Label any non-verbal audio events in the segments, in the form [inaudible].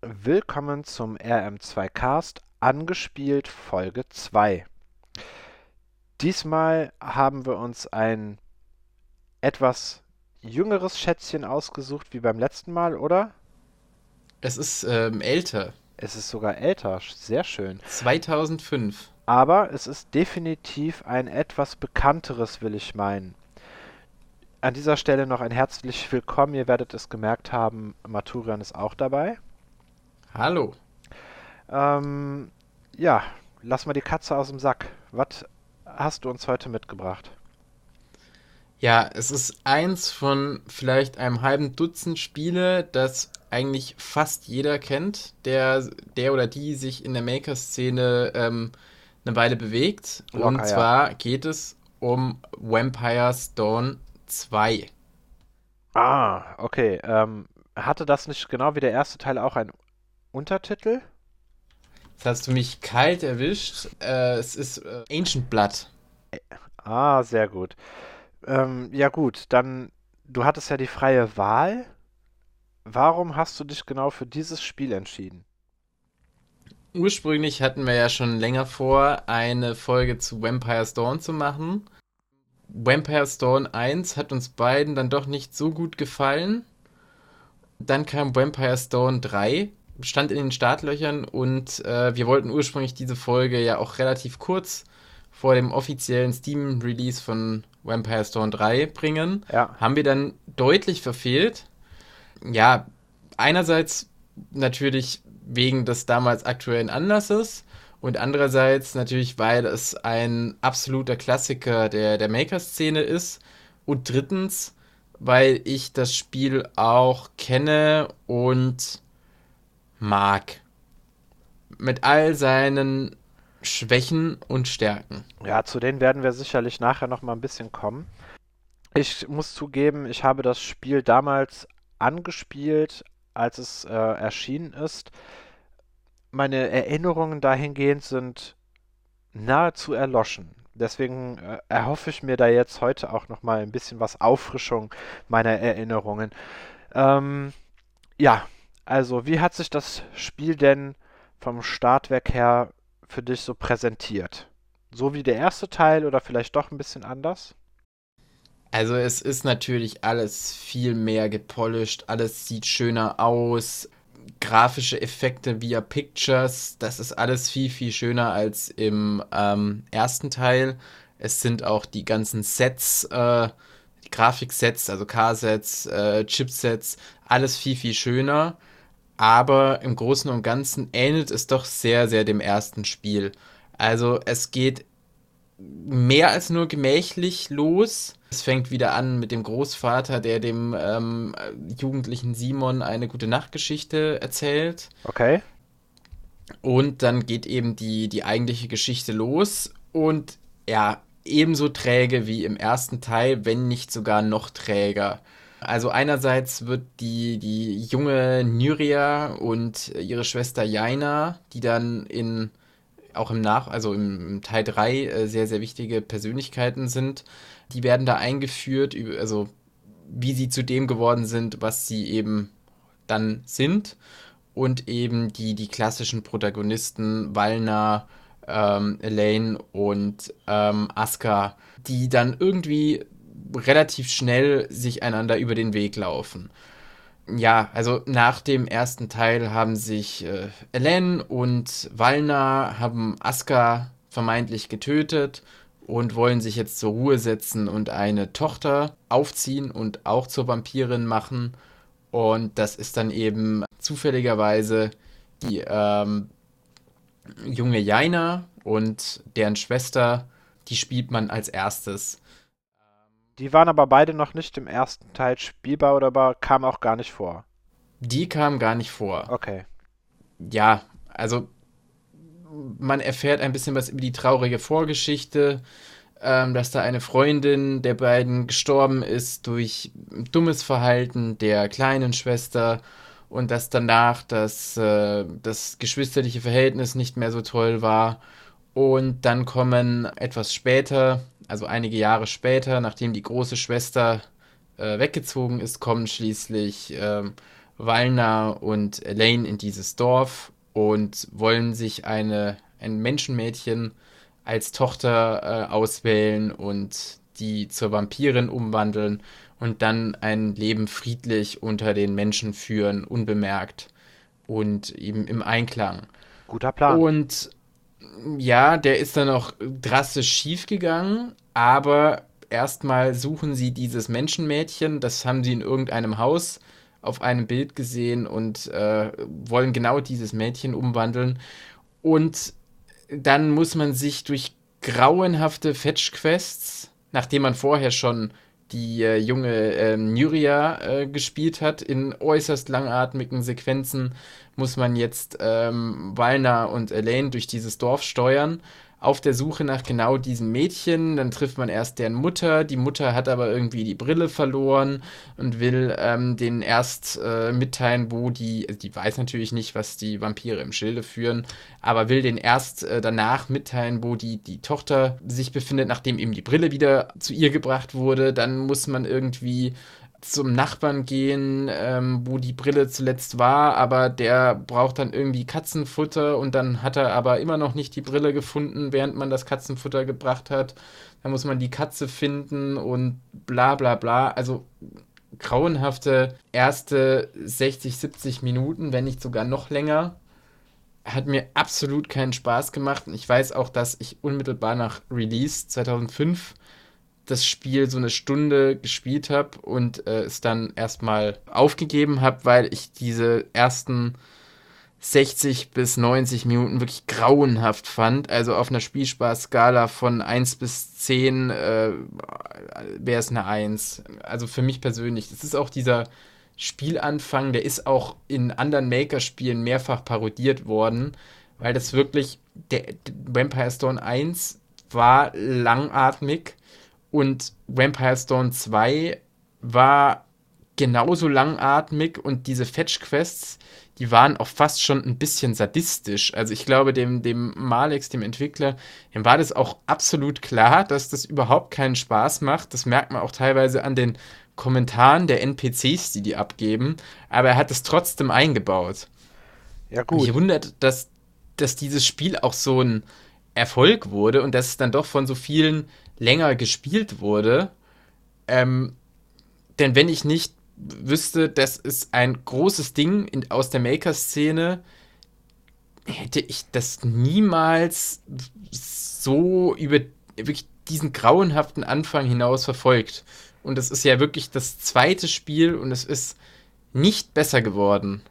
Willkommen zum RM2 Cast, angespielt Folge 2. Diesmal haben wir uns ein etwas jüngeres Schätzchen ausgesucht wie beim letzten Mal, oder? Es ist ähm, älter. Es ist sogar älter, sehr schön. 2005. Aber es ist definitiv ein etwas bekannteres, will ich meinen. An dieser Stelle noch ein herzlich willkommen. Ihr werdet es gemerkt haben, Maturian ist auch dabei. Hallo. Ähm, ja, lass mal die Katze aus dem Sack. Was hast du uns heute mitgebracht? Ja, es ist eins von vielleicht einem halben Dutzend Spiele, das eigentlich fast jeder kennt, der, der oder die sich in der Maker-Szene ähm, eine Weile bewegt. Locker, Und ja. zwar geht es um Vampire's Dawn 2. Ah, okay. Ähm, hatte das nicht genau wie der erste Teil auch einen Untertitel? Jetzt hast du mich kalt erwischt. Äh, es ist äh, Ancient Blood. Ah, sehr gut. Ähm, ja gut, dann, du hattest ja die freie Wahl. Warum hast du dich genau für dieses Spiel entschieden? Ursprünglich hatten wir ja schon länger vor, eine Folge zu Vampire's Dawn zu machen. Vampire's Dawn 1 hat uns beiden dann doch nicht so gut gefallen. Dann kam Vampire's Dawn 3, stand in den Startlöchern und äh, wir wollten ursprünglich diese Folge ja auch relativ kurz vor dem offiziellen Steam-Release von Vampire's Dawn 3 bringen. Ja, Haben wir dann deutlich verfehlt. Ja, einerseits natürlich wegen des damals aktuellen Anlasses und andererseits natürlich, weil es ein absoluter Klassiker der, der Maker-Szene ist und drittens, weil ich das Spiel auch kenne und mag. Mit all seinen Schwächen und Stärken. ja, zu denen werden wir sicherlich nachher noch mal ein bisschen kommen. Ich muss zugeben, ich habe das Spiel damals angespielt, als es äh, erschienen ist. Meine Erinnerungen dahingehend sind nahezu erloschen. Deswegen äh, erhoffe ich mir da jetzt heute auch noch mal ein bisschen was Auffrischung meiner Erinnerungen. Ähm, ja, also wie hat sich das Spiel denn vom Startwerk her für dich so präsentiert? So wie der erste Teil oder vielleicht doch ein bisschen anders? Also es ist natürlich alles viel mehr gepolished, alles sieht schöner aus, grafische Effekte via Pictures, das ist alles viel, viel schöner als im ähm, ersten Teil. Es sind auch die ganzen Sets, äh, Grafiksets, also K-Sets, äh, Chipsets, alles viel, viel schöner. Aber im Großen und Ganzen ähnelt es doch sehr, sehr dem ersten Spiel. Also es geht mehr als nur gemächlich los. Es fängt wieder an mit dem Großvater, der dem ähm, jugendlichen Simon eine gute Nachtgeschichte erzählt. Okay. Und dann geht eben die, die eigentliche Geschichte los. Und ja, ebenso träge wie im ersten Teil, wenn nicht sogar noch träger. Also einerseits wird die, die junge Nyria und ihre Schwester Jaina, die dann in auch im Nach, also im, Teil 3 äh, sehr, sehr wichtige Persönlichkeiten sind, die werden da eingeführt, also wie sie zu dem geworden sind, was sie eben dann sind. Und eben die, die klassischen Protagonisten, Valna, ähm, Elaine und ähm, Asuka, die dann irgendwie relativ schnell sich einander über den Weg laufen. Ja, also nach dem ersten Teil haben sich äh, Elaine und Valna haben Asuka vermeintlich getötet und wollen sich jetzt zur Ruhe setzen und eine Tochter aufziehen und auch zur Vampirin machen. Und das ist dann eben zufälligerweise die ähm, junge Jaina und deren Schwester, die spielt man als erstes. Die waren aber beide noch nicht im ersten Teil spielbar oder aber kamen auch gar nicht vor. Die kam gar nicht vor. Okay. Ja, also man erfährt ein bisschen was über die traurige Vorgeschichte, ähm, dass da eine Freundin der beiden gestorben ist durch dummes Verhalten der kleinen Schwester und dass danach das, äh, das geschwisterliche Verhältnis nicht mehr so toll war. Und dann kommen etwas später, also einige Jahre später, nachdem die große Schwester äh, weggezogen ist, kommen schließlich ähm, Wallner und Elaine in dieses Dorf und wollen sich eine, ein Menschenmädchen als Tochter äh, auswählen und die zur Vampirin umwandeln und dann ein Leben friedlich unter den Menschen führen, unbemerkt und eben im Einklang. Guter Plan. Und ja, der ist dann auch drastisch schief gegangen, aber erstmal suchen sie dieses Menschenmädchen, das haben sie in irgendeinem Haus auf einem Bild gesehen und äh, wollen genau dieses Mädchen umwandeln. Und dann muss man sich durch grauenhafte Fetch-Quests, nachdem man vorher schon die äh, junge äh, Nyria äh, gespielt hat, in äußerst langatmigen Sequenzen, muss man jetzt ähm, Walner und Elaine durch dieses Dorf steuern auf der Suche nach genau diesem Mädchen. Dann trifft man erst deren Mutter. Die Mutter hat aber irgendwie die Brille verloren und will ähm, denen erst äh, mitteilen, wo die, also die weiß natürlich nicht, was die Vampire im Schilde führen, aber will denen erst äh, danach mitteilen, wo die, die Tochter sich befindet, nachdem eben die Brille wieder zu ihr gebracht wurde. Dann muss man irgendwie zum Nachbarn gehen, ähm, wo die Brille zuletzt war, aber der braucht dann irgendwie Katzenfutter und dann hat er aber immer noch nicht die Brille gefunden, während man das Katzenfutter gebracht hat. Dann muss man die Katze finden und bla bla bla. Also grauenhafte erste 60, 70 Minuten, wenn nicht sogar noch länger. Hat mir absolut keinen Spaß gemacht. Und ich weiß auch, dass ich unmittelbar nach Release 2005 das Spiel so eine Stunde gespielt habe und äh, es dann erstmal aufgegeben habe, weil ich diese ersten 60 bis 90 Minuten wirklich grauenhaft fand. Also auf einer Spielspaßskala von 1 bis 10 äh, wäre es eine 1. Also für mich persönlich. Das ist auch dieser Spielanfang, der ist auch in anderen Maker-Spielen mehrfach parodiert worden, weil das wirklich, der, Vampire Stone 1 war langatmig und Vampire Stone 2 war genauso langatmig und diese Fetch-Quests, die waren auch fast schon ein bisschen sadistisch. Also ich glaube, dem, dem Malex, dem Entwickler, dem war das auch absolut klar, dass das überhaupt keinen Spaß macht. Das merkt man auch teilweise an den Kommentaren der NPCs, die die abgeben. Aber er hat es trotzdem eingebaut. Ja, gut. Mich wundert, dass, dass dieses Spiel auch so ein Erfolg wurde und dass es dann doch von so vielen länger gespielt wurde. Ähm, denn wenn ich nicht wüsste, das ist ein großes Ding in, aus der Maker-Szene, hätte ich das niemals so über wirklich diesen grauenhaften Anfang hinaus verfolgt. Und es ist ja wirklich das zweite Spiel und es ist nicht besser geworden.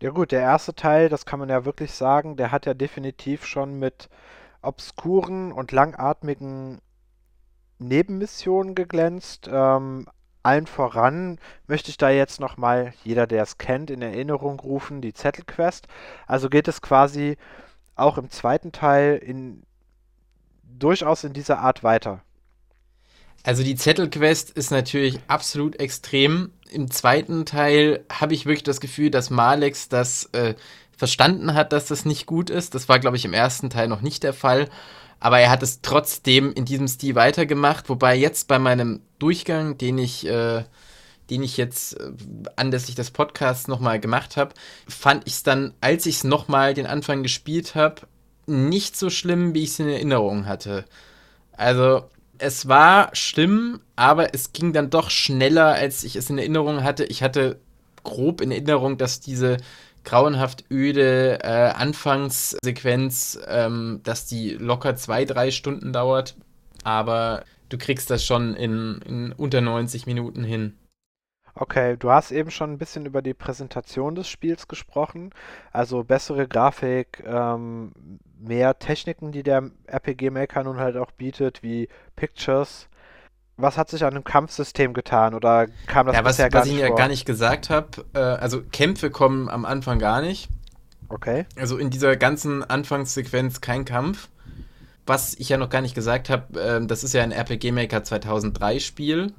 Ja gut, der erste Teil, das kann man ja wirklich sagen, der hat ja definitiv schon mit obskuren und langatmigen Nebenmissionen geglänzt. Ähm, allen voran möchte ich da jetzt nochmal, jeder, der es kennt, in Erinnerung rufen, die Zettelquest. Also geht es quasi auch im zweiten Teil in, durchaus in dieser Art weiter. Also die Zettelquest ist natürlich absolut extrem. Im zweiten Teil habe ich wirklich das Gefühl, dass Malex das äh, verstanden hat, dass das nicht gut ist. Das war, glaube ich, im ersten Teil noch nicht der Fall aber er hat es trotzdem in diesem Stil weitergemacht, wobei jetzt bei meinem Durchgang, den ich, äh, den ich jetzt äh, anlässlich des Podcasts nochmal gemacht habe, fand ich es dann, als ich es nochmal den Anfang gespielt habe, nicht so schlimm, wie ich es in Erinnerung hatte. Also, es war schlimm, aber es ging dann doch schneller, als ich es in Erinnerung hatte. Ich hatte grob in Erinnerung, dass diese grauenhaft öde äh, Anfangssequenz, ähm, dass die locker zwei, drei Stunden dauert. Aber du kriegst das schon in, in unter 90 Minuten hin. Okay, du hast eben schon ein bisschen über die Präsentation des Spiels gesprochen. Also bessere Grafik, ähm, mehr Techniken, die der RPG Maker nun halt auch bietet, wie Pictures was hat sich an dem Kampfsystem getan oder kam das ja, was, bisher gar was nicht ich vor? gar nicht gesagt habe, äh, also Kämpfe kommen am Anfang gar nicht. Okay. Also in dieser ganzen Anfangssequenz kein Kampf. Was ich ja noch gar nicht gesagt habe, äh, das ist ja ein RPG Maker 2003 Spiel.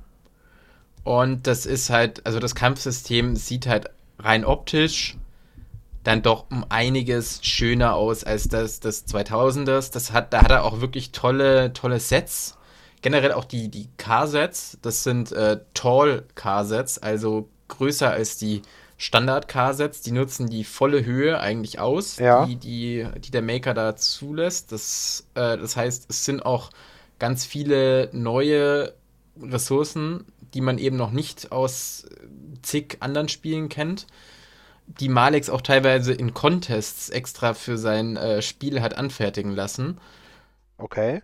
Und das ist halt, also das Kampfsystem sieht halt rein optisch dann doch um einiges schöner aus als das des 2000ers. Das hat, da hat er auch wirklich tolle, tolle Sets generell auch die, die Car-Sets, das sind äh, Tall Car-Sets, also größer als die Standard-K-Sets, die nutzen die volle Höhe eigentlich aus, Ja. die, die, die der Maker da zulässt. Das, äh, das heißt, es sind auch ganz viele neue Ressourcen, die man eben noch nicht aus zig anderen Spielen kennt, die Malex auch teilweise in Contests extra für sein äh, Spiel hat anfertigen lassen. Okay.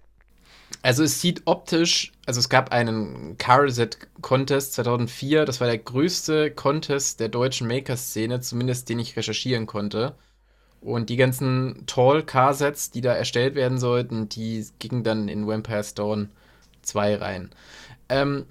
Also es sieht optisch, also es gab einen Carset Contest 2004, das war der größte Contest der deutschen Maker-Szene, zumindest den ich recherchieren konnte. Und die ganzen Tall Car-Sets, die da erstellt werden sollten, die gingen dann in Vampire's Dawn 2 rein. Ähm,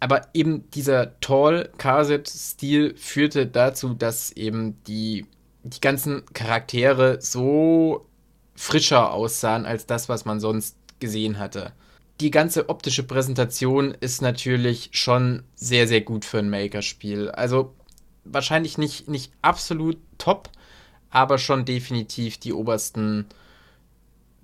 aber eben dieser Tall Car-Set-Stil führte dazu, dass eben die, die ganzen Charaktere so frischer aussahen als das, was man sonst gesehen hatte. Die ganze optische Präsentation ist natürlich schon sehr, sehr gut für ein Maker-Spiel. Also wahrscheinlich nicht, nicht absolut top, aber schon definitiv die obersten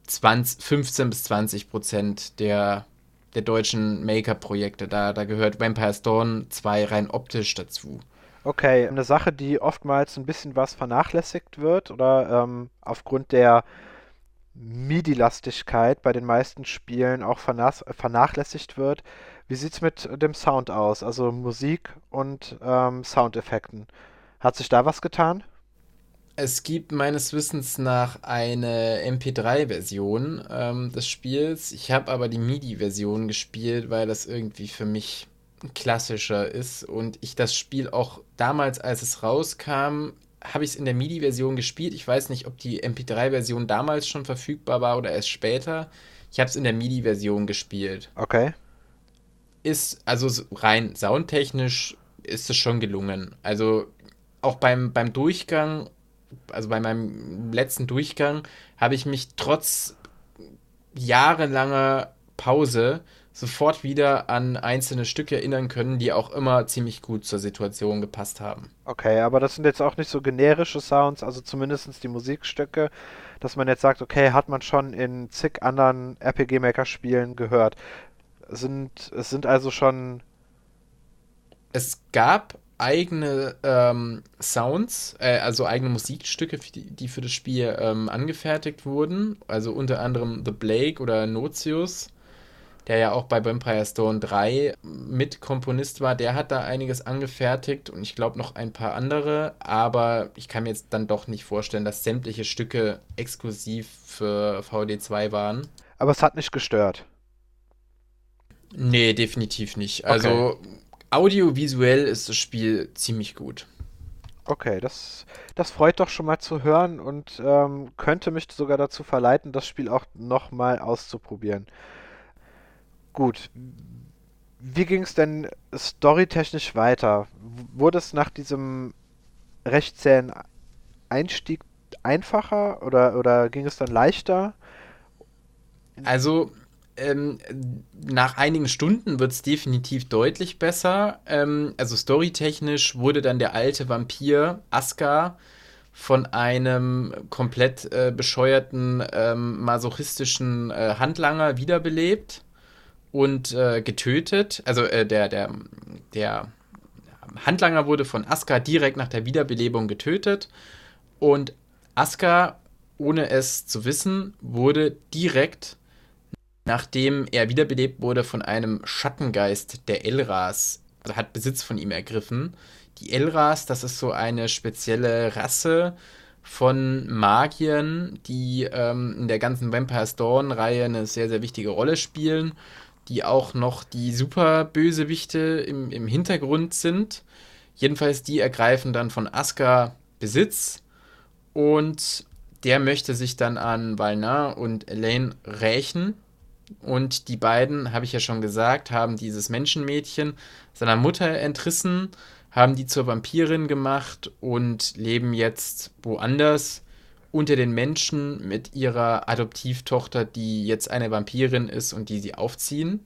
20, 15 bis 20 Prozent der, der deutschen Maker-Projekte. Da, da gehört Vampire's Dawn 2 rein optisch dazu. Okay, eine Sache, die oftmals ein bisschen was vernachlässigt wird oder ähm, aufgrund der MIDI-Lastigkeit bei den meisten Spielen auch vernach vernachlässigt wird. Wie sieht's mit dem Sound aus? Also Musik und ähm, Soundeffekten. Hat sich da was getan? Es gibt meines Wissens nach eine MP3-Version ähm, des Spiels. Ich habe aber die MIDI-Version gespielt, weil das irgendwie für mich klassischer ist und ich das Spiel auch damals, als es rauskam, habe ich es in der MIDI-Version gespielt. Ich weiß nicht, ob die MP3-Version damals schon verfügbar war oder erst später. Ich habe es in der MIDI-Version gespielt. Okay. Ist, also rein soundtechnisch ist es schon gelungen. Also auch beim, beim Durchgang, also bei meinem letzten Durchgang, habe ich mich trotz jahrelanger Pause sofort wieder an einzelne Stücke erinnern können, die auch immer ziemlich gut zur Situation gepasst haben. Okay, aber das sind jetzt auch nicht so generische Sounds, also zumindest die Musikstücke, dass man jetzt sagt, okay, hat man schon in zig anderen RPG Maker Spielen gehört. Es sind, es sind also schon, Es gab eigene ähm, Sounds, äh, also eigene Musikstücke, die, die für das Spiel ähm, angefertigt wurden. Also unter anderem The Blake oder Notius, der ja auch bei Vampire Stone 3 Mitkomponist war. Der hat da einiges angefertigt und ich glaube noch ein paar andere. Aber ich kann mir jetzt dann doch nicht vorstellen, dass sämtliche Stücke exklusiv für VD2 waren. aber es hat nicht gestört. Nee, definitiv nicht. Okay. Also audiovisuell ist das Spiel ziemlich gut. Okay, das, das freut doch schon mal zu hören und ähm, könnte mich sogar dazu verleiten, das Spiel auch nochmal auszuprobieren. Gut, wie ging es denn storytechnisch weiter? Wurde es nach diesem recht zähen Einstieg einfacher oder, oder ging es dann leichter? Also, ähm, nach einigen Stunden wird es definitiv deutlich besser. Ähm, also storytechnisch wurde dann der alte Vampir Askar von einem komplett äh, bescheuerten, ähm, masochistischen äh, Handlanger wiederbelebt und äh, getötet. Also äh, der, der, der Handlanger wurde von Askar direkt nach der Wiederbelebung getötet und Askar, ohne es zu wissen, wurde direkt nachdem er wiederbelebt wurde von einem Schattengeist der Elras, also hat Besitz von ihm ergriffen. Die Elras, das ist so eine spezielle Rasse von Magiern, die ähm, in der ganzen Vampire's Dawn-Reihe eine sehr, sehr wichtige Rolle spielen, die auch noch die Superbösewichte im, im Hintergrund sind. Jedenfalls, die ergreifen dann von Askar Besitz und der möchte sich dann an Valnar und Elaine rächen. Und die beiden, habe ich ja schon gesagt, haben dieses Menschenmädchen seiner Mutter entrissen, haben die zur Vampirin gemacht und leben jetzt woanders unter den Menschen mit ihrer Adoptivtochter, die jetzt eine Vampirin ist und die sie aufziehen.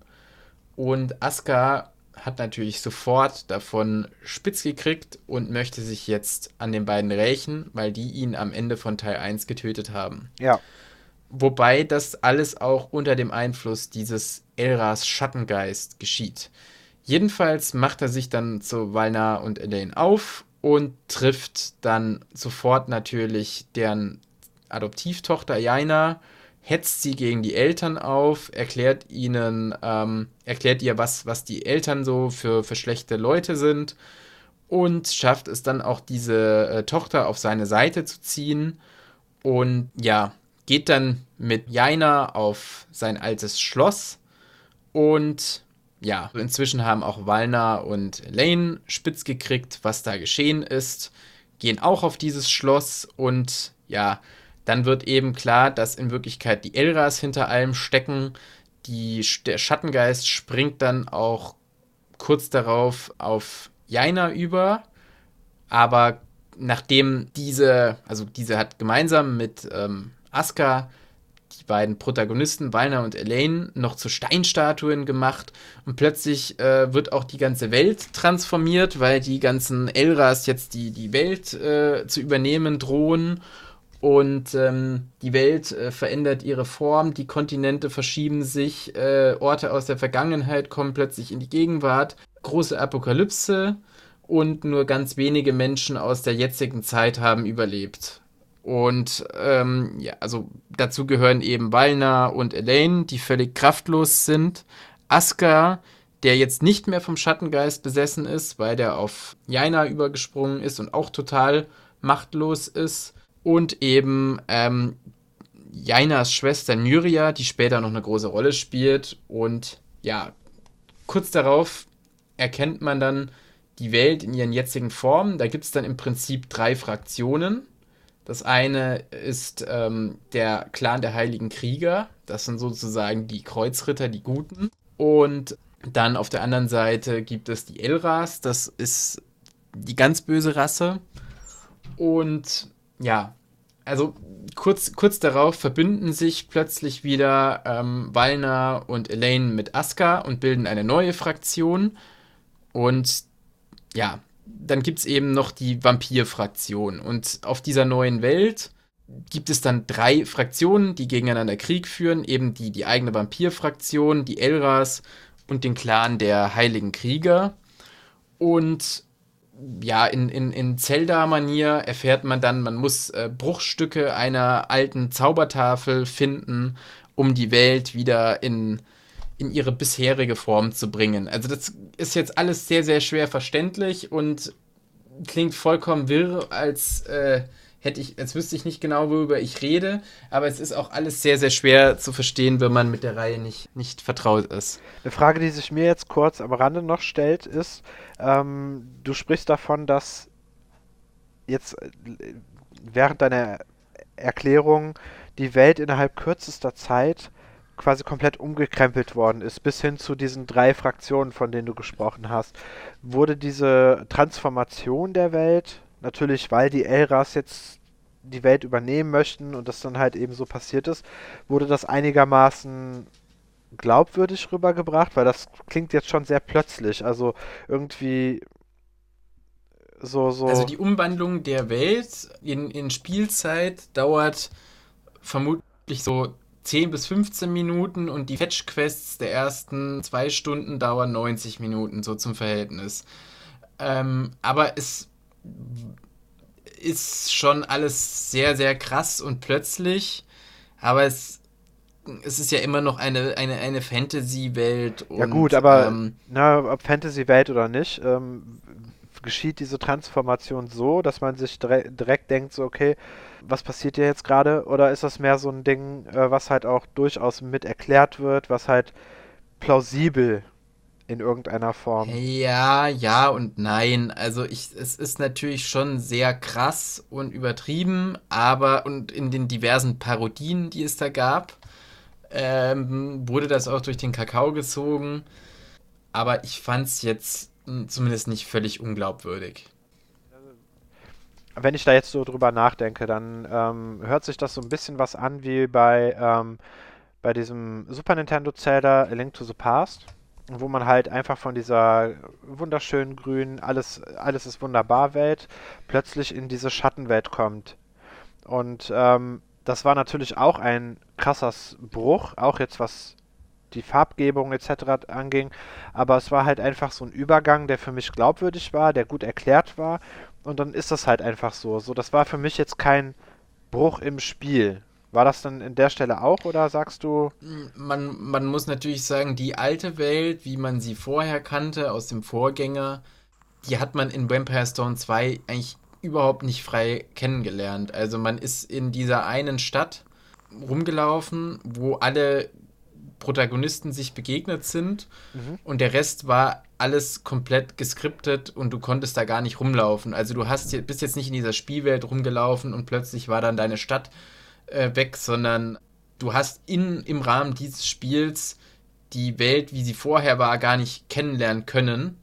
Und Aska hat natürlich sofort davon spitz gekriegt und möchte sich jetzt an den beiden rächen, weil die ihn am Ende von Teil 1 getötet haben. Ja, Wobei das alles auch unter dem Einfluss dieses Elras Schattengeist geschieht. Jedenfalls macht er sich dann zu Valna und Elaine auf und trifft dann sofort natürlich deren Adoptivtochter Jaina, hetzt sie gegen die Eltern auf, erklärt ihnen, ähm, erklärt ihr, was, was die Eltern so für, für schlechte Leute sind und schafft es dann auch, diese äh, Tochter auf seine Seite zu ziehen und ja, geht dann mit Jaina auf sein altes Schloss und ja, inzwischen haben auch Walner und Lane spitz gekriegt, was da geschehen ist, gehen auch auf dieses Schloss und ja, dann wird eben klar, dass in Wirklichkeit die Elras hinter allem stecken. Die, der Schattengeist springt dann auch kurz darauf auf Jaina über, aber nachdem diese, also diese hat gemeinsam mit ähm, Aska beiden Protagonisten, Walner und Elaine, noch zu Steinstatuen gemacht. Und plötzlich äh, wird auch die ganze Welt transformiert, weil die ganzen Elras jetzt die, die Welt äh, zu übernehmen drohen. Und ähm, die Welt äh, verändert ihre Form, die Kontinente verschieben sich, äh, Orte aus der Vergangenheit kommen plötzlich in die Gegenwart, große Apokalypse. Und nur ganz wenige Menschen aus der jetzigen Zeit haben überlebt. Und ähm, ja, also dazu gehören eben Walner und Elaine, die völlig kraftlos sind. Aska, der jetzt nicht mehr vom Schattengeist besessen ist, weil der auf Jaina übergesprungen ist und auch total machtlos ist und eben ähm, Jainas Schwester Nyria, die später noch eine große Rolle spielt. Und ja, kurz darauf erkennt man dann die Welt in ihren jetzigen Formen. Da gibt es dann im Prinzip drei Fraktionen. Das eine ist ähm, der Clan der Heiligen Krieger. Das sind sozusagen die Kreuzritter, die Guten. Und dann auf der anderen Seite gibt es die Elras. Das ist die ganz böse Rasse. Und ja, also kurz, kurz darauf verbünden sich plötzlich wieder ähm, und Elaine mit Aska und bilden eine neue Fraktion. Und ja, dann gibt es eben noch die Vampir-Fraktion. Und auf dieser neuen Welt gibt es dann drei Fraktionen, die gegeneinander Krieg führen. Eben die, die eigene Vampir-Fraktion, die Elras und den Clan der Heiligen Krieger. Und ja, in, in, in Zelda-Manier erfährt man dann, man muss äh, Bruchstücke einer alten Zaubertafel finden, um die Welt wieder in, in ihre bisherige Form zu bringen. Also das ist jetzt alles sehr, sehr schwer verständlich und klingt vollkommen wirr, als äh, hätte ich, als wüsste ich nicht genau, worüber ich rede, aber es ist auch alles sehr, sehr schwer zu verstehen, wenn man mit der Reihe nicht, nicht vertraut ist. Eine Frage, die sich mir jetzt kurz am Rande noch stellt, ist, ähm, du sprichst davon, dass jetzt äh, während deiner Erklärung die Welt innerhalb kürzester Zeit quasi komplett umgekrempelt worden ist, bis hin zu diesen drei Fraktionen, von denen du gesprochen hast. Wurde diese Transformation der Welt natürlich, weil die Elras jetzt die Welt übernehmen möchten und das dann halt eben so passiert ist, wurde das einigermaßen glaubwürdig rübergebracht, weil das klingt jetzt schon sehr plötzlich. Also irgendwie so, so. Also die Umwandlung der Welt in, in Spielzeit dauert vermutlich so 10 bis 15 Minuten und die Fetch-Quests der ersten zwei Stunden dauern 90 Minuten, so zum Verhältnis. Ähm, aber es ist schon alles sehr, sehr krass und plötzlich, aber es, es ist ja immer noch eine, eine, eine Fantasy-Welt. Ja gut, aber ähm, na, ob Fantasy-Welt oder nicht, ähm, geschieht diese Transformation so, dass man sich direkt denkt, so okay, was passiert hier jetzt gerade? Oder ist das mehr so ein Ding, äh, was halt auch durchaus mit erklärt wird, was halt plausibel in irgendeiner Form. Ja, ja und nein. Also ich, es ist natürlich schon sehr krass und übertrieben, aber und in den diversen Parodien, die es da gab, ähm, wurde das auch durch den Kakao gezogen. Aber ich fand es jetzt zumindest nicht völlig unglaubwürdig. Wenn ich da jetzt so drüber nachdenke, dann ähm, hört sich das so ein bisschen was an wie bei, ähm, bei diesem Super Nintendo Zelda A Link to the Past wo man halt einfach von dieser wunderschönen grünen, alles, alles ist wunderbar Welt plötzlich in diese Schattenwelt kommt. Und ähm, das war natürlich auch ein krasser Bruch, auch jetzt was die Farbgebung etc. anging. Aber es war halt einfach so ein Übergang, der für mich glaubwürdig war, der gut erklärt war. Und dann ist das halt einfach so. So, das war für mich jetzt kein Bruch im Spiel. War das dann in der Stelle auch oder sagst du? Man, man muss natürlich sagen, die alte Welt, wie man sie vorher kannte aus dem Vorgänger, die hat man in Vampire Stone 2 eigentlich überhaupt nicht frei kennengelernt. Also man ist in dieser einen Stadt rumgelaufen, wo alle Protagonisten sich begegnet sind mhm. und der Rest war alles komplett geskriptet und du konntest da gar nicht rumlaufen. Also du hast bist jetzt nicht in dieser Spielwelt rumgelaufen und plötzlich war dann deine Stadt äh, weg, sondern du hast in, im Rahmen dieses Spiels die Welt, wie sie vorher war, gar nicht kennenlernen können,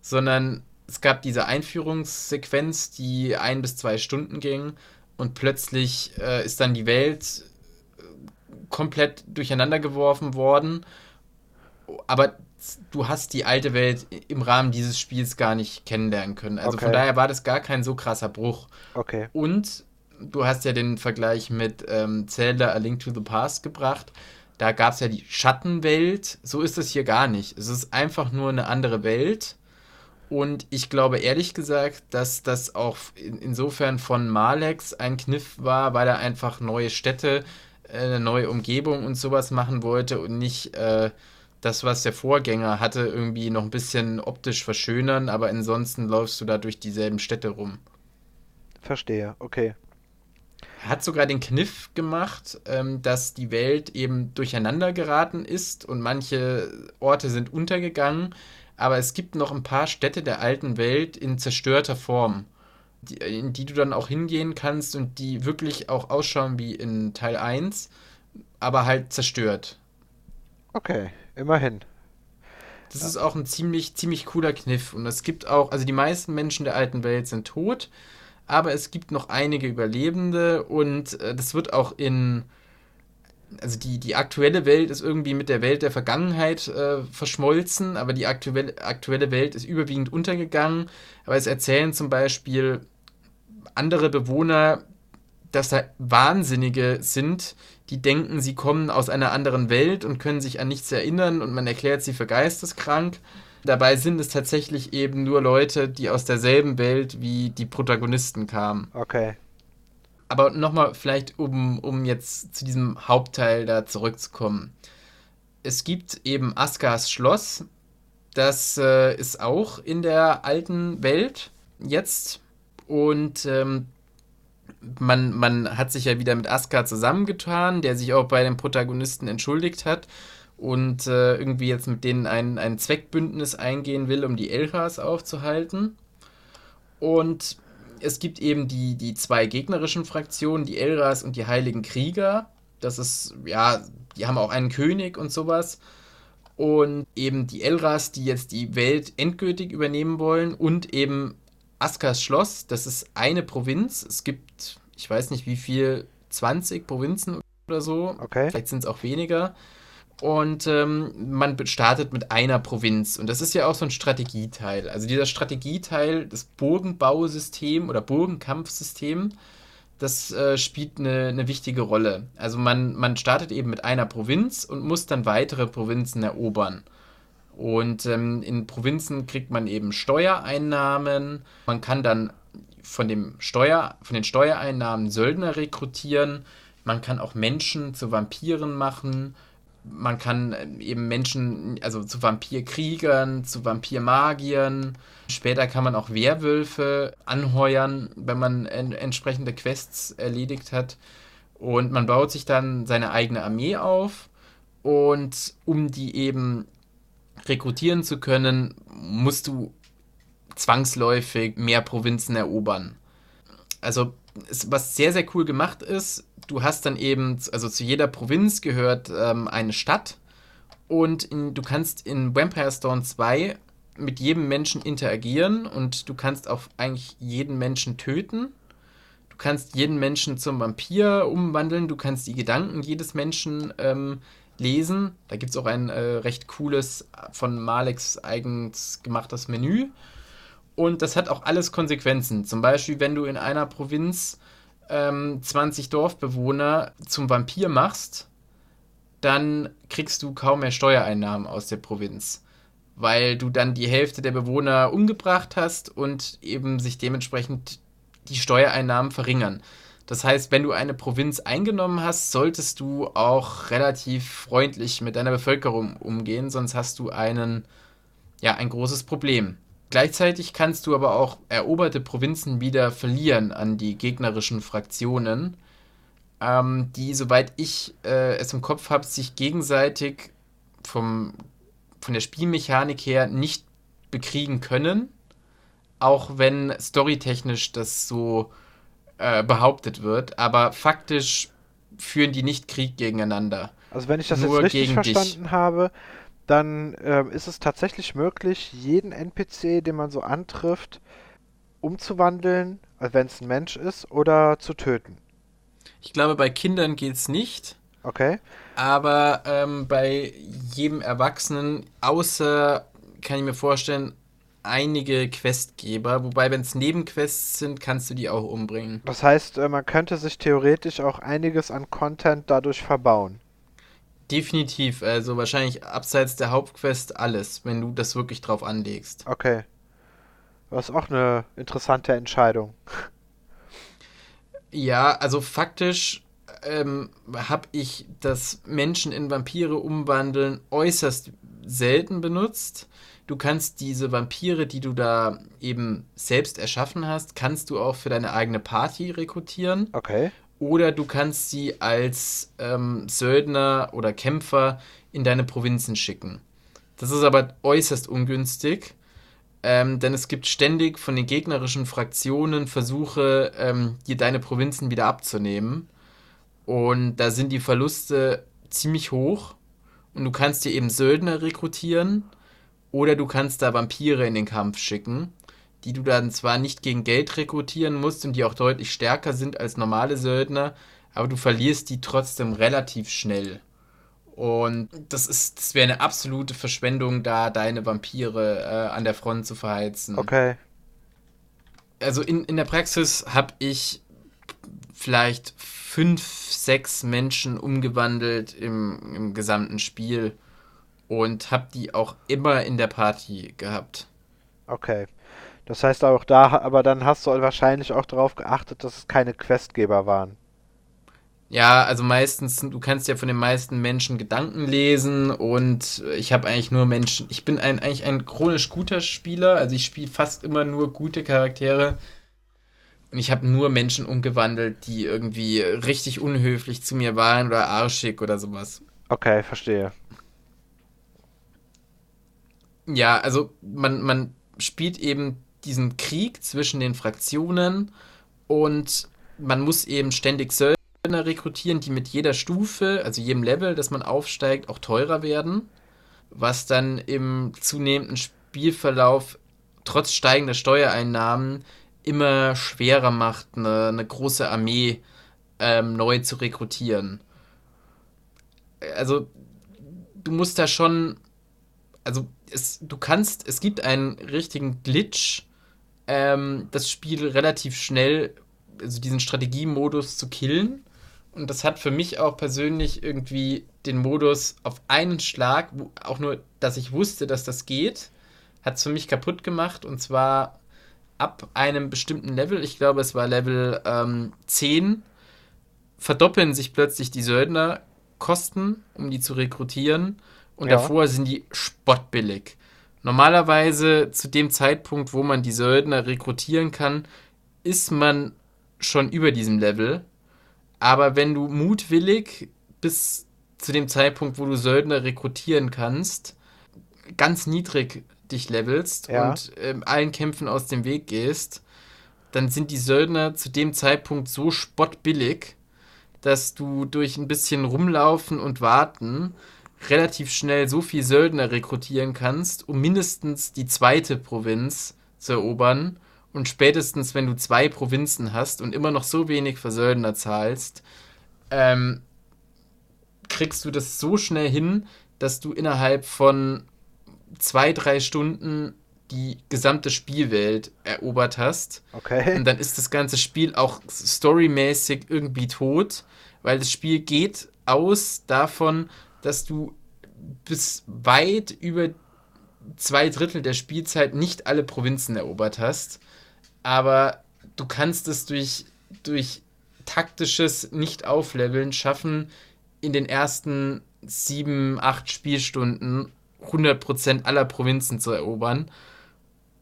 sondern es gab diese Einführungssequenz, die ein bis zwei Stunden ging und plötzlich äh, ist dann die Welt komplett durcheinander geworfen worden. Aber du hast die alte Welt im Rahmen dieses Spiels gar nicht kennenlernen können. Also okay. von daher war das gar kein so krasser Bruch. Okay. Und du hast ja den Vergleich mit ähm, Zelda A Link to the Past gebracht. Da gab es ja die Schattenwelt. So ist es hier gar nicht. Es ist einfach nur eine andere Welt und ich glaube ehrlich gesagt, dass das auch in, insofern von Malex ein Kniff war, weil er einfach neue Städte, eine neue Umgebung und sowas machen wollte und nicht äh, das, was der Vorgänger hatte, irgendwie noch ein bisschen optisch verschönern, aber ansonsten läufst du da durch dieselben Städte rum. Verstehe, okay. Er hat sogar den Kniff gemacht, ähm, dass die Welt eben durcheinander geraten ist und manche Orte sind untergegangen aber es gibt noch ein paar Städte der alten Welt in zerstörter Form, die, in die du dann auch hingehen kannst und die wirklich auch ausschauen wie in Teil 1, aber halt zerstört. Okay, immerhin. Das ja. ist auch ein ziemlich, ziemlich cooler Kniff. Und es gibt auch, also die meisten Menschen der alten Welt sind tot, aber es gibt noch einige Überlebende und äh, das wird auch in also die, die aktuelle Welt ist irgendwie mit der Welt der Vergangenheit äh, verschmolzen, aber die aktuelle, aktuelle Welt ist überwiegend untergegangen. Aber es erzählen zum Beispiel andere Bewohner, dass da Wahnsinnige sind, die denken, sie kommen aus einer anderen Welt und können sich an nichts erinnern und man erklärt sie für geisteskrank. Dabei sind es tatsächlich eben nur Leute, die aus derselben Welt wie die Protagonisten kamen. Okay aber nochmal vielleicht, um, um jetzt zu diesem Hauptteil da zurückzukommen. Es gibt eben Askars Schloss. Das äh, ist auch in der alten Welt jetzt. Und ähm, man, man hat sich ja wieder mit Askar zusammengetan, der sich auch bei den Protagonisten entschuldigt hat und äh, irgendwie jetzt mit denen ein, ein Zweckbündnis eingehen will, um die Elchas aufzuhalten. Und es gibt eben die, die zwei gegnerischen Fraktionen, die Elras und die Heiligen Krieger. Das ist, ja, die haben auch einen König und sowas. Und eben die Elras, die jetzt die Welt endgültig übernehmen wollen. Und eben Askars Schloss, das ist eine Provinz. Es gibt, ich weiß nicht wie viel, 20 Provinzen oder so. Okay. Vielleicht sind es auch weniger und ähm, man startet mit einer Provinz. Und das ist ja auch so ein Strategieteil. Also dieser Strategieteil, das Burgenbausystem oder Burgenkampfsystem, das äh, spielt eine, eine wichtige Rolle. Also man, man startet eben mit einer Provinz und muss dann weitere Provinzen erobern. Und ähm, in Provinzen kriegt man eben Steuereinnahmen. Man kann dann von, dem Steuer, von den Steuereinnahmen Söldner rekrutieren. Man kann auch Menschen zu Vampiren machen man kann äh, eben Menschen, also zu Vampirkriegern, zu Vampirmagiern. Später kann man auch Werwölfe anheuern, wenn man en entsprechende Quests erledigt hat. Und man baut sich dann seine eigene Armee auf. Und um die eben rekrutieren zu können, musst du zwangsläufig mehr Provinzen erobern. Also was sehr, sehr cool gemacht ist, du hast dann eben, also zu jeder Provinz gehört ähm, eine Stadt und in, du kannst in Vampire Stone 2 mit jedem Menschen interagieren und du kannst auch eigentlich jeden Menschen töten. Du kannst jeden Menschen zum Vampir umwandeln, du kannst die Gedanken jedes Menschen ähm, lesen. Da gibt es auch ein äh, recht cooles, von Malex eigens gemachtes Menü. Und das hat auch alles Konsequenzen. Zum Beispiel, wenn du in einer Provinz ähm, 20 Dorfbewohner zum Vampir machst, dann kriegst du kaum mehr Steuereinnahmen aus der Provinz, weil du dann die Hälfte der Bewohner umgebracht hast und eben sich dementsprechend die Steuereinnahmen verringern. Das heißt, wenn du eine Provinz eingenommen hast, solltest du auch relativ freundlich mit deiner Bevölkerung umgehen, sonst hast du einen, ja, ein großes Problem. Gleichzeitig kannst du aber auch eroberte Provinzen wieder verlieren an die gegnerischen Fraktionen, ähm, die, soweit ich äh, es im Kopf habe, sich gegenseitig vom, von der Spielmechanik her nicht bekriegen können, auch wenn storytechnisch das so äh, behauptet wird, aber faktisch führen die nicht Krieg gegeneinander. Also wenn ich das Nur jetzt richtig verstanden dich. habe, dann äh, ist es tatsächlich möglich, jeden NPC, den man so antrifft, umzuwandeln, also wenn es ein Mensch ist, oder zu töten. Ich glaube, bei Kindern geht es nicht. Okay. Aber ähm, bei jedem Erwachsenen, außer, kann ich mir vorstellen, einige Questgeber, wobei, wenn es Nebenquests sind, kannst du die auch umbringen. Das heißt, äh, man könnte sich theoretisch auch einiges an Content dadurch verbauen. Definitiv, also wahrscheinlich abseits der Hauptquest alles, wenn du das wirklich drauf anlegst. Okay. Das ist auch eine interessante Entscheidung. Ja, also faktisch ähm, habe ich das Menschen in Vampire umwandeln äußerst selten benutzt. Du kannst diese Vampire, die du da eben selbst erschaffen hast, kannst du auch für deine eigene Party rekrutieren. Okay. Oder du kannst sie als ähm, Söldner oder Kämpfer in deine Provinzen schicken. Das ist aber äußerst ungünstig, ähm, denn es gibt ständig von den gegnerischen Fraktionen Versuche, ähm, dir deine Provinzen wieder abzunehmen. Und da sind die Verluste ziemlich hoch. Und du kannst dir eben Söldner rekrutieren oder du kannst da Vampire in den Kampf schicken, die du dann zwar nicht gegen Geld rekrutieren musst und die auch deutlich stärker sind als normale Söldner, aber du verlierst die trotzdem relativ schnell. Und das ist, das wäre eine absolute Verschwendung, da deine Vampire äh, an der Front zu verheizen. Okay. Also in, in der Praxis habe ich vielleicht fünf, sechs Menschen umgewandelt im, im gesamten Spiel und habe die auch immer in der Party gehabt. Okay. Das heißt auch da, aber dann hast du wahrscheinlich auch darauf geachtet, dass es keine Questgeber waren. Ja, also meistens, du kannst ja von den meisten Menschen Gedanken lesen und ich habe eigentlich nur Menschen. Ich bin ein, eigentlich ein chronisch guter Spieler, also ich spiele fast immer nur gute Charaktere. Und ich habe nur Menschen umgewandelt, die irgendwie richtig unhöflich zu mir waren oder arschig oder sowas. Okay, verstehe. Ja, also man, man spielt eben diesen Krieg zwischen den Fraktionen und man muss eben ständig Söldner rekrutieren, die mit jeder Stufe, also jedem Level, das man aufsteigt, auch teurer werden, was dann im zunehmenden Spielverlauf trotz steigender Steuereinnahmen immer schwerer macht, eine, eine große Armee ähm, neu zu rekrutieren. Also du musst da schon, also es, du kannst, es gibt einen richtigen Glitch, ähm, das Spiel relativ schnell, also diesen Strategiemodus zu killen. Und das hat für mich auch persönlich irgendwie den Modus auf einen Schlag, auch nur, dass ich wusste, dass das geht, hat es für mich kaputt gemacht. Und zwar ab einem bestimmten Level, ich glaube, es war Level ähm, 10, verdoppeln sich plötzlich die Söldnerkosten, um die zu rekrutieren. Und ja. davor sind die spottbillig. Normalerweise zu dem Zeitpunkt, wo man die Söldner rekrutieren kann, ist man schon über diesem Level. Aber wenn du mutwillig bis zu dem Zeitpunkt, wo du Söldner rekrutieren kannst, ganz niedrig dich levelst ja. und äh, allen Kämpfen aus dem Weg gehst, dann sind die Söldner zu dem Zeitpunkt so spottbillig, dass du durch ein bisschen rumlaufen und warten relativ schnell so viel Söldner rekrutieren kannst, um mindestens die zweite Provinz zu erobern. Und spätestens, wenn du zwei Provinzen hast und immer noch so wenig für Söldner zahlst, ähm, kriegst du das so schnell hin, dass du innerhalb von zwei, drei Stunden die gesamte Spielwelt erobert hast. Okay. Und dann ist das ganze Spiel auch storymäßig irgendwie tot, weil das Spiel geht aus davon, dass du bis weit über zwei Drittel der Spielzeit nicht alle Provinzen erobert hast. Aber du kannst es durch, durch taktisches Nicht-Aufleveln schaffen, in den ersten sieben, acht Spielstunden 100% aller Provinzen zu erobern.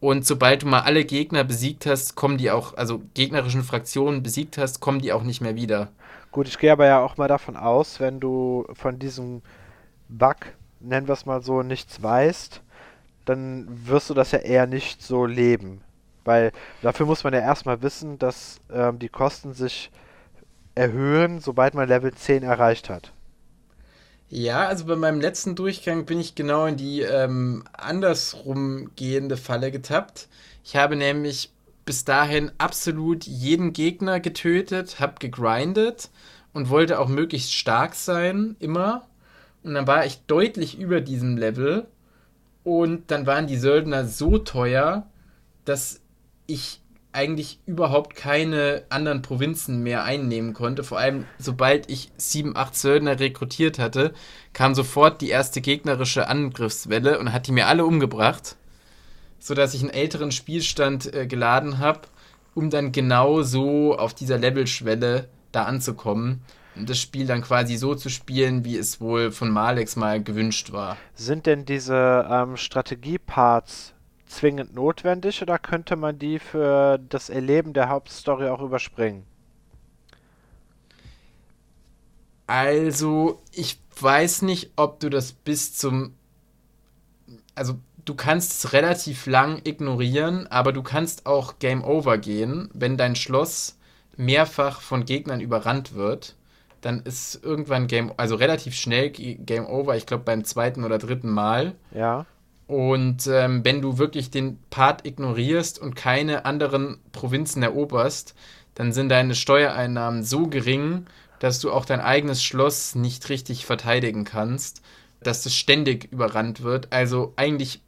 Und sobald du mal alle Gegner besiegt hast, kommen die auch, also gegnerischen Fraktionen besiegt hast, kommen die auch nicht mehr wieder. Gut, ich gehe aber ja auch mal davon aus, wenn du von diesem Bug, nennen wir es mal so, nichts weißt, dann wirst du das ja eher nicht so leben. Weil dafür muss man ja erstmal wissen, dass ähm, die Kosten sich erhöhen, sobald man Level 10 erreicht hat. Ja, also bei meinem letzten Durchgang bin ich genau in die ähm, andersrum gehende Falle getappt. Ich habe nämlich bis dahin absolut jeden Gegner getötet, habe gegrindet und wollte auch möglichst stark sein, immer. Und dann war ich deutlich über diesem Level. Und dann waren die Söldner so teuer, dass ich eigentlich überhaupt keine anderen Provinzen mehr einnehmen konnte. Vor allem, sobald ich sieben, acht Söldner rekrutiert hatte, kam sofort die erste gegnerische Angriffswelle und hat die mir alle umgebracht, sodass ich einen älteren Spielstand äh, geladen habe, um dann genau so auf dieser Levelschwelle da anzukommen und das Spiel dann quasi so zu spielen, wie es wohl von Malex mal gewünscht war. Sind denn diese ähm, Strategieparts zwingend notwendig oder könnte man die für das Erleben der Hauptstory auch überspringen? Also, ich weiß nicht, ob du das bis zum. Also, du kannst es relativ lang ignorieren, aber du kannst auch Game Over gehen, wenn dein Schloss mehrfach von Gegnern überrannt wird. Dann ist irgendwann Game, also relativ schnell Game Over, ich glaube beim zweiten oder dritten Mal. Ja. Und ähm, wenn du wirklich den Part ignorierst und keine anderen Provinzen eroberst, dann sind deine Steuereinnahmen so gering, dass du auch dein eigenes Schloss nicht richtig verteidigen kannst, dass es ständig überrannt wird. Also eigentlich,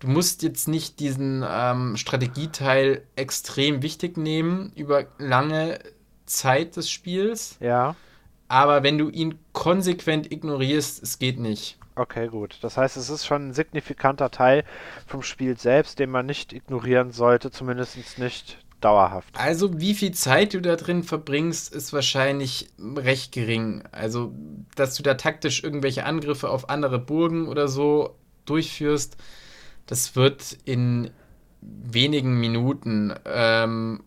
du musst jetzt nicht diesen ähm, Strategieteil extrem wichtig nehmen über lange Zeit des Spiels. Ja. Aber wenn du ihn konsequent ignorierst, es geht nicht. Okay, gut. Das heißt, es ist schon ein signifikanter Teil vom Spiel selbst, den man nicht ignorieren sollte, zumindest nicht dauerhaft. Also, wie viel Zeit du da drin verbringst, ist wahrscheinlich recht gering. Also, dass du da taktisch irgendwelche Angriffe auf andere Burgen oder so durchführst, das wird in wenigen Minuten, ähm,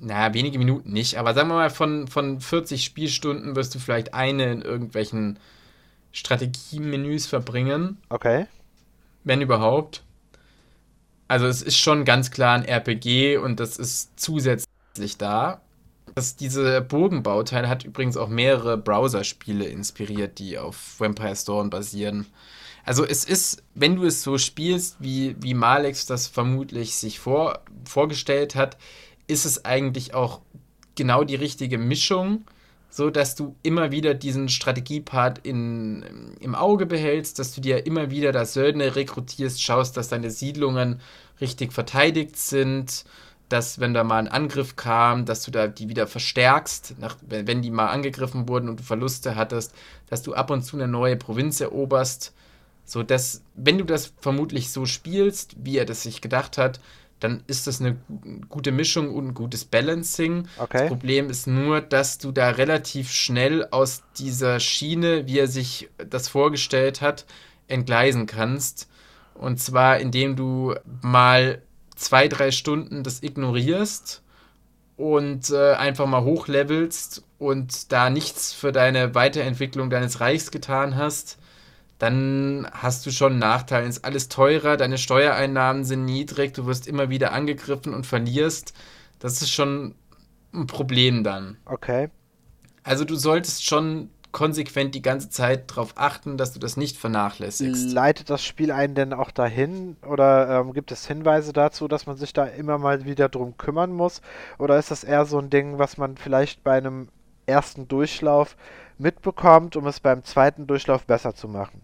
naja, wenige Minuten nicht, aber sagen wir mal, von, von 40 Spielstunden wirst du vielleicht eine in irgendwelchen Strategiemenüs verbringen. Okay. Wenn überhaupt. Also es ist schon ganz klar ein RPG und das ist zusätzlich da. Das, diese Bogenbauteil hat übrigens auch mehrere Browser-Spiele inspiriert, die auf Vampire Storm basieren. Also es ist, wenn du es so spielst, wie, wie Malex das vermutlich sich vor, vorgestellt hat, ist es eigentlich auch genau die richtige Mischung so dass du immer wieder diesen Strategiepart in, im Auge behältst, dass du dir immer wieder das Söldner rekrutierst, schaust, dass deine Siedlungen richtig verteidigt sind, dass wenn da mal ein Angriff kam, dass du da die wieder verstärkst, nach, wenn die mal angegriffen wurden und du Verluste hattest, dass du ab und zu eine neue Provinz eroberst, so dass wenn du das vermutlich so spielst, wie er das sich gedacht hat, dann ist das eine gute Mischung und ein gutes Balancing. Okay. Das Problem ist nur, dass du da relativ schnell aus dieser Schiene, wie er sich das vorgestellt hat, entgleisen kannst. Und zwar, indem du mal zwei, drei Stunden das ignorierst und äh, einfach mal hochlevelst und da nichts für deine Weiterentwicklung deines Reichs getan hast dann hast du schon einen Nachteil. ist alles teurer, deine Steuereinnahmen sind niedrig, du wirst immer wieder angegriffen und verlierst. Das ist schon ein Problem dann. Okay. Also du solltest schon konsequent die ganze Zeit darauf achten, dass du das nicht vernachlässigst. Leitet das Spiel einen denn auch dahin oder ähm, gibt es Hinweise dazu, dass man sich da immer mal wieder drum kümmern muss? Oder ist das eher so ein Ding, was man vielleicht bei einem ersten Durchlauf mitbekommt, um es beim zweiten Durchlauf besser zu machen?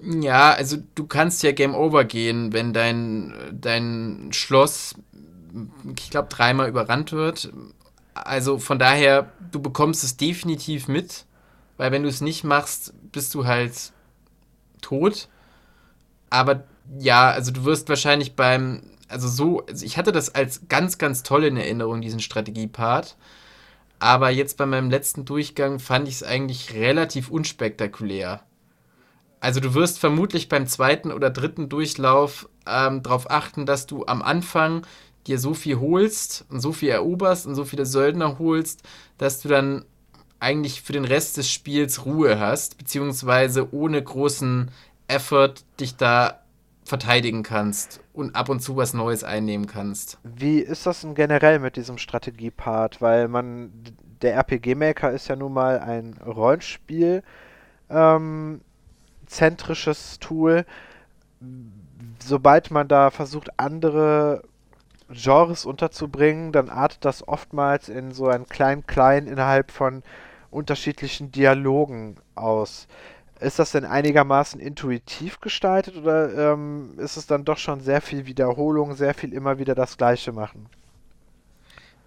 Ja, also du kannst ja Game Over gehen, wenn dein, dein Schloss, ich glaube, dreimal überrannt wird. Also von daher, du bekommst es definitiv mit. weil wenn du es nicht machst, bist du halt tot. Aber ja, also du wirst wahrscheinlich beim, also so, also ich hatte das als ganz, ganz toll in Erinnerung, diesen Strategiepart. Aber jetzt bei meinem letzten Durchgang fand ich es eigentlich relativ unspektakulär. Also du wirst vermutlich beim zweiten oder dritten Durchlauf ähm, darauf achten, dass du am Anfang dir so viel holst und so viel eroberst und so viele Söldner holst, dass du dann eigentlich für den Rest des Spiels Ruhe hast, beziehungsweise ohne großen Effort dich da verteidigen kannst und ab und zu was Neues einnehmen kannst. Wie ist das denn generell mit diesem Strategiepart? Weil man, der RPG-Maker ist ja nun mal ein Rollenspiel ähm, zentrisches Tool. Sobald man da versucht, andere Genres unterzubringen, dann artet das oftmals in so ein Klein-Klein innerhalb von unterschiedlichen Dialogen aus. Ist das denn einigermaßen intuitiv gestaltet oder ähm, ist es dann doch schon sehr viel Wiederholung, sehr viel immer wieder das Gleiche machen?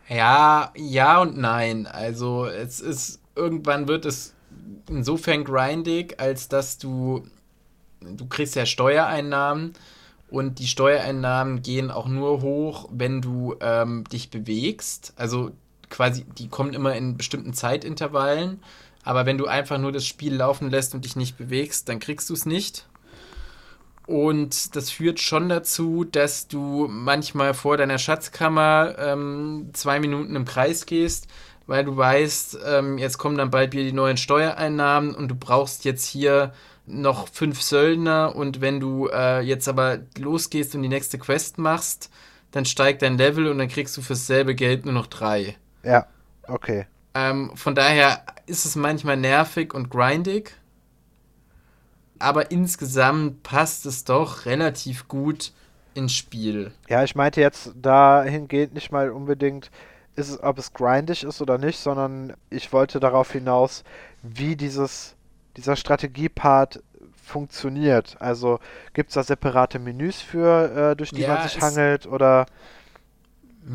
Ja, ja und nein. Also es ist, irgendwann wird es insofern grindig, als dass du, du kriegst ja Steuereinnahmen und die Steuereinnahmen gehen auch nur hoch, wenn du ähm, dich bewegst. Also quasi, die kommen immer in bestimmten Zeitintervallen. Aber wenn du einfach nur das Spiel laufen lässt und dich nicht bewegst, dann kriegst du es nicht. Und das führt schon dazu, dass du manchmal vor deiner Schatzkammer ähm, zwei Minuten im Kreis gehst, weil du weißt, ähm, jetzt kommen dann bald wieder die neuen Steuereinnahmen und du brauchst jetzt hier noch fünf Söldner und wenn du äh, jetzt aber losgehst und die nächste Quest machst, dann steigt dein Level und dann kriegst du fürs selbe Geld nur noch drei. Ja, okay. Ähm, von daher ist es manchmal nervig und grindig. Aber insgesamt passt es doch relativ gut ins Spiel. Ja, ich meinte jetzt dahingehend nicht mal unbedingt, ist es, ob es grindig ist oder nicht, sondern ich wollte darauf hinaus, wie dieses, dieser Strategiepart funktioniert. Also gibt es da separate Menüs für, äh, durch die ja, man sich hangelt oder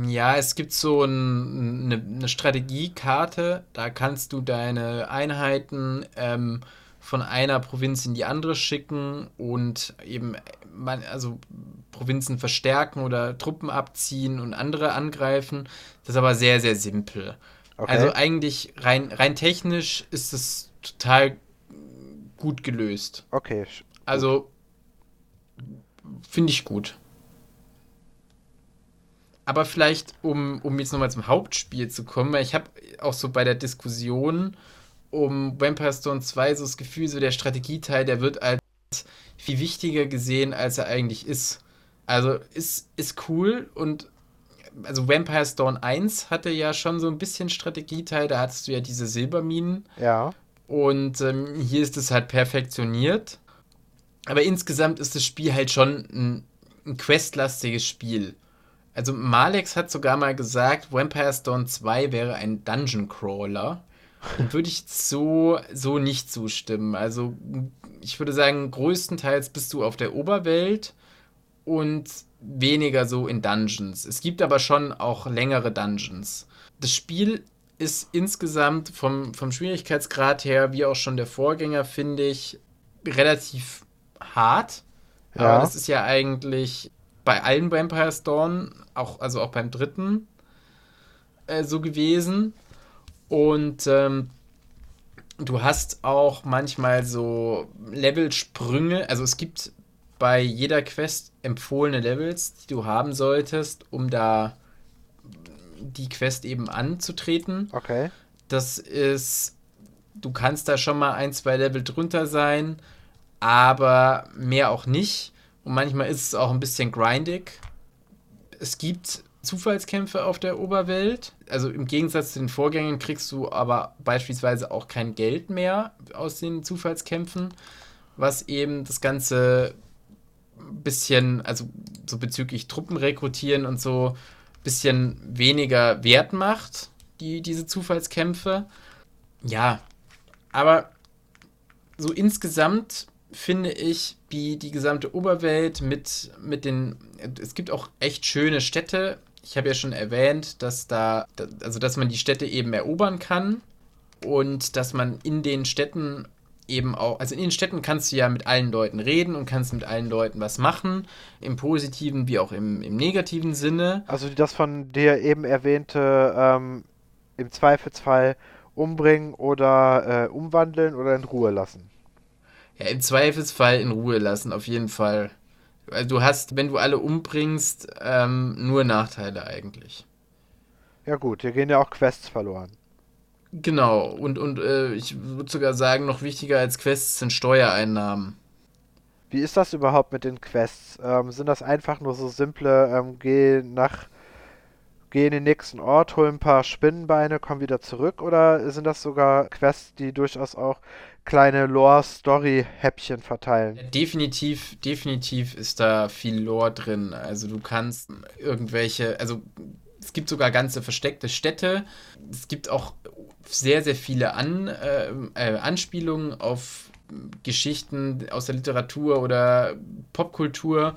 ja, es gibt so ein, eine, eine Strategiekarte, da kannst du deine Einheiten ähm, von einer Provinz in die andere schicken und eben man, also Provinzen verstärken oder Truppen abziehen und andere angreifen. Das ist aber sehr, sehr simpel. Okay. Also eigentlich rein, rein technisch ist es total gut gelöst. Okay. Also finde ich gut. Aber vielleicht, um, um jetzt nochmal zum Hauptspiel zu kommen, weil ich habe auch so bei der Diskussion um Vampire Stone 2 so das Gefühl, so der Strategieteil, der wird als viel wichtiger gesehen, als er eigentlich ist. Also ist, ist cool und also Vampire Stone 1 hatte ja schon so ein bisschen Strategieteil, da hattest du ja diese Silberminen. Ja. Und ähm, hier ist es halt perfektioniert. Aber insgesamt ist das Spiel halt schon ein, ein questlastiges Spiel. Also Malex hat sogar mal gesagt, Vampire Stone 2 wäre ein Dungeon Crawler. Würde ich so, so nicht zustimmen. Also ich würde sagen, größtenteils bist du auf der Oberwelt und weniger so in Dungeons. Es gibt aber schon auch längere Dungeons. Das Spiel ist insgesamt vom, vom Schwierigkeitsgrad her, wie auch schon der Vorgänger, finde ich, relativ hart. Ja. Aber das ist ja eigentlich bei allen Vampire Dawn, auch, also auch beim dritten, äh, so gewesen. Und ähm, du hast auch manchmal so Levelsprünge. Also es gibt bei jeder Quest empfohlene Levels, die du haben solltest, um da die Quest eben anzutreten. Okay. Das ist, du kannst da schon mal ein, zwei Level drunter sein, aber mehr auch nicht. Und manchmal ist es auch ein bisschen grindig. Es gibt Zufallskämpfe auf der Oberwelt. Also im Gegensatz zu den Vorgängen kriegst du aber beispielsweise auch kein Geld mehr aus den Zufallskämpfen, was eben das Ganze ein bisschen, also so bezüglich Truppen rekrutieren und so, ein bisschen weniger wert macht, die, diese Zufallskämpfe. Ja, aber so insgesamt finde ich, wie die gesamte Oberwelt mit, mit den. Es gibt auch echt schöne Städte. Ich habe ja schon erwähnt, dass da, also dass man die Städte eben erobern kann. und dass man in den Städten eben auch, also in den Städten kannst du ja mit allen Leuten reden und kannst mit allen Leuten was machen, im positiven wie auch im, im negativen Sinne. Also das von dir eben erwähnte, ähm, im Zweifelsfall umbringen oder äh, umwandeln oder in Ruhe lassen. Ja, im Zweifelsfall in Ruhe lassen, auf jeden Fall. Also du hast, wenn du alle umbringst, ähm, nur Nachteile eigentlich. Ja gut, hier gehen ja auch Quests verloren. Genau, und, und äh, ich würde sogar sagen, noch wichtiger als Quests sind Steuereinnahmen. Wie ist das überhaupt mit den Quests? Ähm, sind das einfach nur so simple, ähm, geh nach, geh in den nächsten Ort, hol ein paar Spinnenbeine, komm wieder zurück? Oder sind das sogar Quests, die durchaus auch kleine Lore-Story-Häppchen verteilen? Definitiv, definitiv ist da viel Lore drin. Also du kannst irgendwelche, also es gibt sogar ganze versteckte Städte. Es gibt auch sehr, sehr viele An, äh, äh, Anspielungen auf Geschichten aus der Literatur oder Popkultur.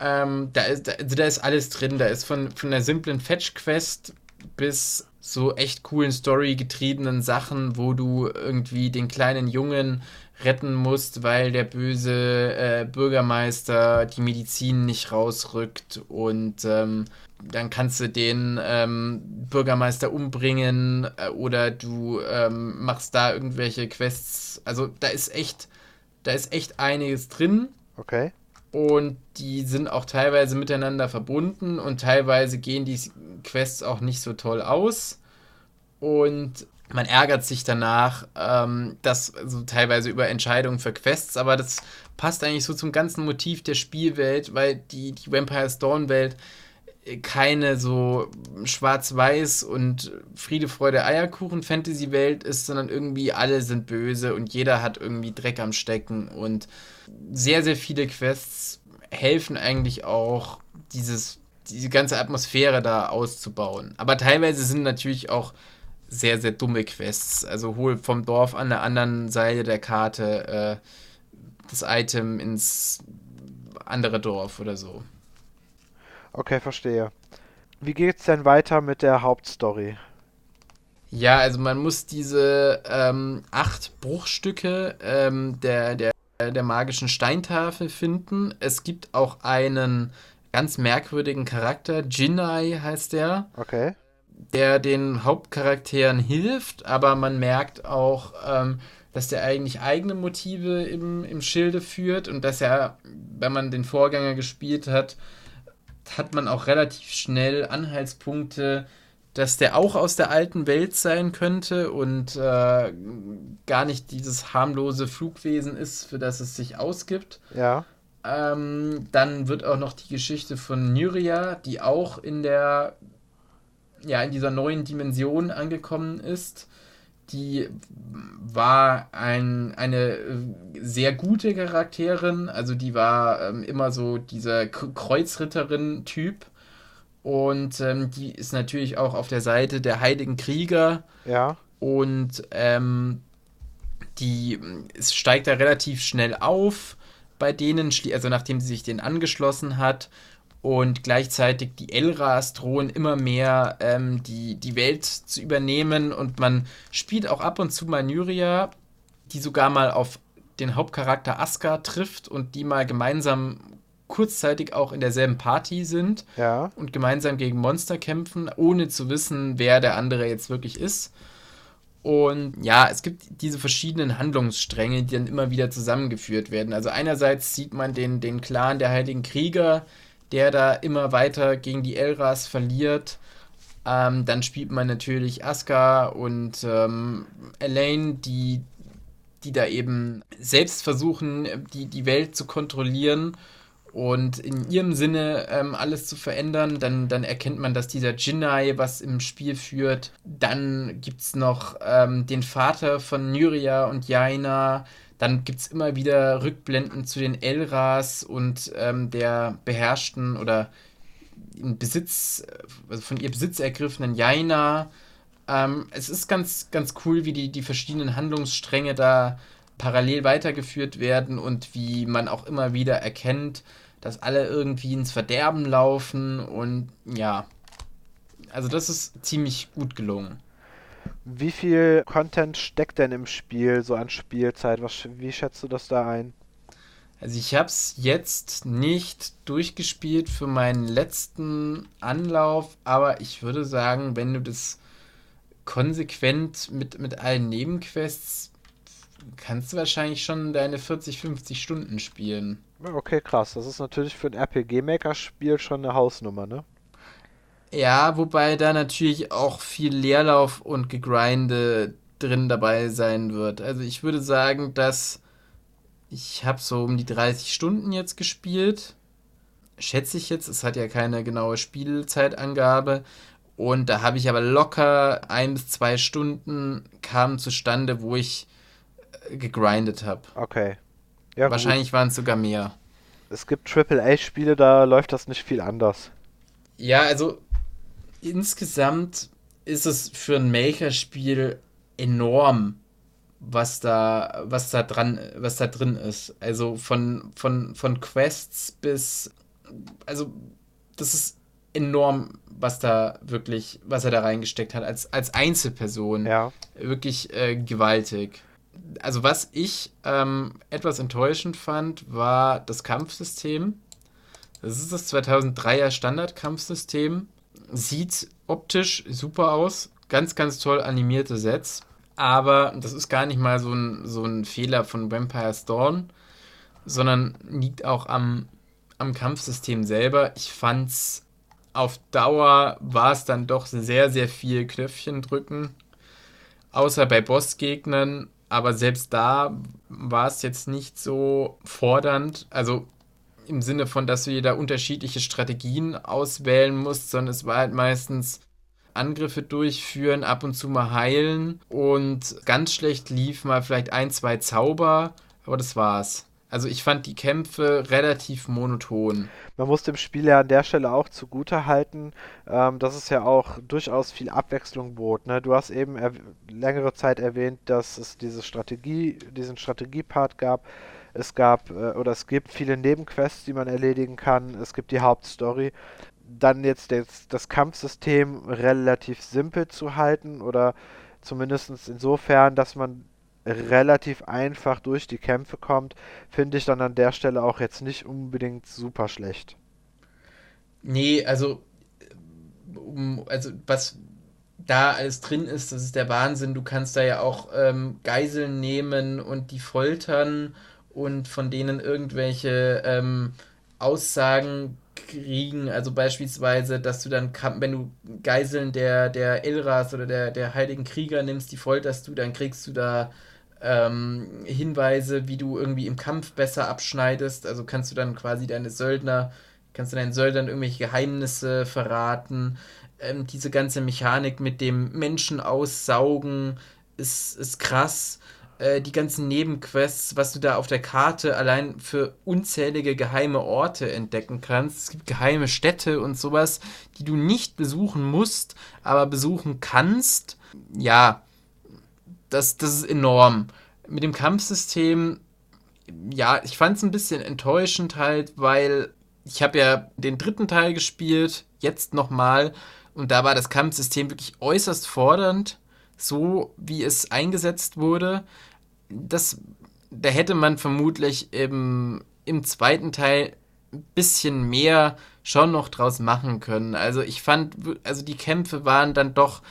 Ähm, da, ist, da, also da ist alles drin. Da ist von, von der simplen Fetch-Quest bis so echt coolen Story-getriebenen Sachen, wo du irgendwie den kleinen Jungen retten musst, weil der böse äh, Bürgermeister die Medizin nicht rausrückt und ähm, dann kannst du den ähm, Bürgermeister umbringen äh, oder du ähm, machst da irgendwelche Quests. Also da ist echt, da ist echt einiges drin. Okay. Und die sind auch teilweise miteinander verbunden und teilweise gehen die Quests auch nicht so toll aus. Und man ärgert sich danach, ähm, dass also teilweise über Entscheidungen für Quests, aber das passt eigentlich so zum ganzen Motiv der Spielwelt, weil die, die Vampire Dawn Welt keine so schwarz-weiß und Friede, Freude, Eierkuchen Fantasy-Welt ist, sondern irgendwie alle sind böse und jeder hat irgendwie Dreck am Stecken und sehr, sehr viele Quests helfen eigentlich auch, dieses, diese ganze Atmosphäre da auszubauen. Aber teilweise sind natürlich auch sehr, sehr dumme Quests. Also hol vom Dorf an der anderen Seite der Karte äh, das Item ins andere Dorf oder so. Okay, verstehe. Wie geht's denn weiter mit der Hauptstory? Ja, also man muss diese ähm, acht Bruchstücke ähm, der, der, der magischen Steintafel finden. Es gibt auch einen ganz merkwürdigen Charakter, Jinai heißt der. Okay. Der den Hauptcharakteren hilft, aber man merkt auch, ähm, dass der eigentlich eigene Motive im, im Schilde führt und dass er, wenn man den Vorgänger gespielt hat, hat man auch relativ schnell Anhaltspunkte, dass der auch aus der alten Welt sein könnte und äh, gar nicht dieses harmlose Flugwesen ist, für das es sich ausgibt. Ja. Ähm, dann wird auch noch die Geschichte von Nyria, die auch in der ja in dieser neuen Dimension angekommen ist, die war ein, eine äh, sehr gute Charakterin. Also die war ähm, immer so dieser Kreuzritterin-Typ. Und ähm, die ist natürlich auch auf der Seite der Heiligen Krieger. Ja. Und ähm, die es steigt da relativ schnell auf bei denen, also nachdem sie sich den angeschlossen hat und gleichzeitig die Elras drohen immer mehr ähm, die, die Welt zu übernehmen und man spielt auch ab und zu mal Nyria, die sogar mal auf den Hauptcharakter Aska trifft und die mal gemeinsam kurzzeitig auch in derselben Party sind ja. und gemeinsam gegen Monster kämpfen, ohne zu wissen, wer der andere jetzt wirklich ist. Und ja, es gibt diese verschiedenen Handlungsstränge, die dann immer wieder zusammengeführt werden. Also einerseits sieht man den, den Clan der Heiligen Krieger, der da immer weiter gegen die Elras verliert. Ähm, dann spielt man natürlich Asuka und ähm, Elaine, die, die da eben selbst versuchen, die, die Welt zu kontrollieren und in ihrem Sinne ähm, alles zu verändern. Dann, dann erkennt man, dass dieser Jinnai was im Spiel führt. Dann gibt es noch ähm, den Vater von Nyria und Jaina, dann gibt es immer wieder Rückblenden zu den Elras und ähm, der beherrschten oder in Besitz, also von ihr Besitz ergriffenen Jaina. Ähm, es ist ganz, ganz cool, wie die, die verschiedenen Handlungsstränge da parallel weitergeführt werden und wie man auch immer wieder erkennt, dass alle irgendwie ins Verderben laufen und ja. Also das ist ziemlich gut gelungen. Wie viel Content steckt denn im Spiel, so an Spielzeit? Was, wie schätzt du das da ein? Also ich habe es jetzt nicht durchgespielt für meinen letzten Anlauf, aber ich würde sagen, wenn du das konsequent mit, mit allen Nebenquests kannst du wahrscheinlich schon deine 40, 50 Stunden spielen. Okay, krass. Das ist natürlich für ein RPG-Maker-Spiel schon eine Hausnummer, ne? Ja, wobei da natürlich auch viel Leerlauf und Gegrinde drin dabei sein wird. Also ich würde sagen, dass ich habe so um die 30 Stunden jetzt gespielt. Schätze ich jetzt. Es hat ja keine genaue Spielzeitangabe. Und da habe ich aber locker ein bis zwei Stunden kamen zustande, wo ich gegrindet habe. Okay. Ja, Wahrscheinlich waren es sogar mehr. Es gibt AAA-Spiele, da läuft das nicht viel anders. Ja, also insgesamt ist es für ein Maker-Spiel enorm, was da, was da dran, was da drin ist. Also von, von, von Quests bis, also das ist enorm, was da wirklich, was er da reingesteckt hat, als, als Einzelperson. Ja. Wirklich äh, gewaltig. Also was ich ähm, etwas enttäuschend fand, war das Kampfsystem. Das ist das 2003er Standardkampfsystem. Sieht optisch super aus. Ganz, ganz toll animierte Sets. Aber das ist gar nicht mal so ein, so ein Fehler von Vampire's Dawn, sondern liegt auch am, am Kampfsystem selber. Ich fand's auf Dauer war es dann doch sehr, sehr viel Knöpfchen drücken. Außer bei Bossgegnern. Aber selbst da war es jetzt nicht so fordernd. Also im Sinne von, dass du da unterschiedliche Strategien auswählen musst, sondern es war halt meistens Angriffe durchführen, ab und zu mal heilen und ganz schlecht lief mal vielleicht ein, zwei Zauber, aber das war's. Also ich fand die Kämpfe relativ monoton. Man muss dem Spiel ja an der Stelle auch zugute halten, ähm, dass es ja auch durchaus viel Abwechslung bot. Ne? Du hast eben längere Zeit erwähnt, dass es diese Strategie, diesen Strategiepart gab. Es gab äh, oder es gibt viele Nebenquests, die man erledigen kann. Es gibt die Hauptstory dann jetzt das, das Kampfsystem relativ simpel zu halten oder zumindest insofern, dass man relativ einfach durch die Kämpfe kommt, finde ich dann an der Stelle auch jetzt nicht unbedingt super schlecht. Nee, also, also was da alles drin ist, das ist der Wahnsinn. Du kannst da ja auch ähm, Geiseln nehmen und die foltern und von denen irgendwelche ähm, Aussagen kriegen. Also beispielsweise, dass du dann, wenn du Geiseln der, der Elras oder der, der Heiligen Krieger nimmst, die folterst du, dann kriegst du da ähm, Hinweise, wie du irgendwie im Kampf besser abschneidest. Also kannst du dann quasi deine Söldner, kannst du deinen Söldnern irgendwelche Geheimnisse verraten. Ähm, diese ganze Mechanik mit dem Menschen aussaugen ist, ist krass. Äh, die ganzen Nebenquests, was du da auf der Karte allein für unzählige geheime Orte entdecken kannst. Es gibt geheime Städte und sowas, die du nicht besuchen musst, aber besuchen kannst. Ja, das, das ist enorm. Mit dem Kampfsystem, ja, ich fand es ein bisschen enttäuschend halt, weil ich habe ja den dritten Teil gespielt, jetzt nochmal, und da war das Kampfsystem wirklich äußerst fordernd so wie es eingesetzt wurde, das, da hätte man vermutlich im, im zweiten Teil ein bisschen mehr schon noch draus machen können. Also ich fand, also die Kämpfe waren dann doch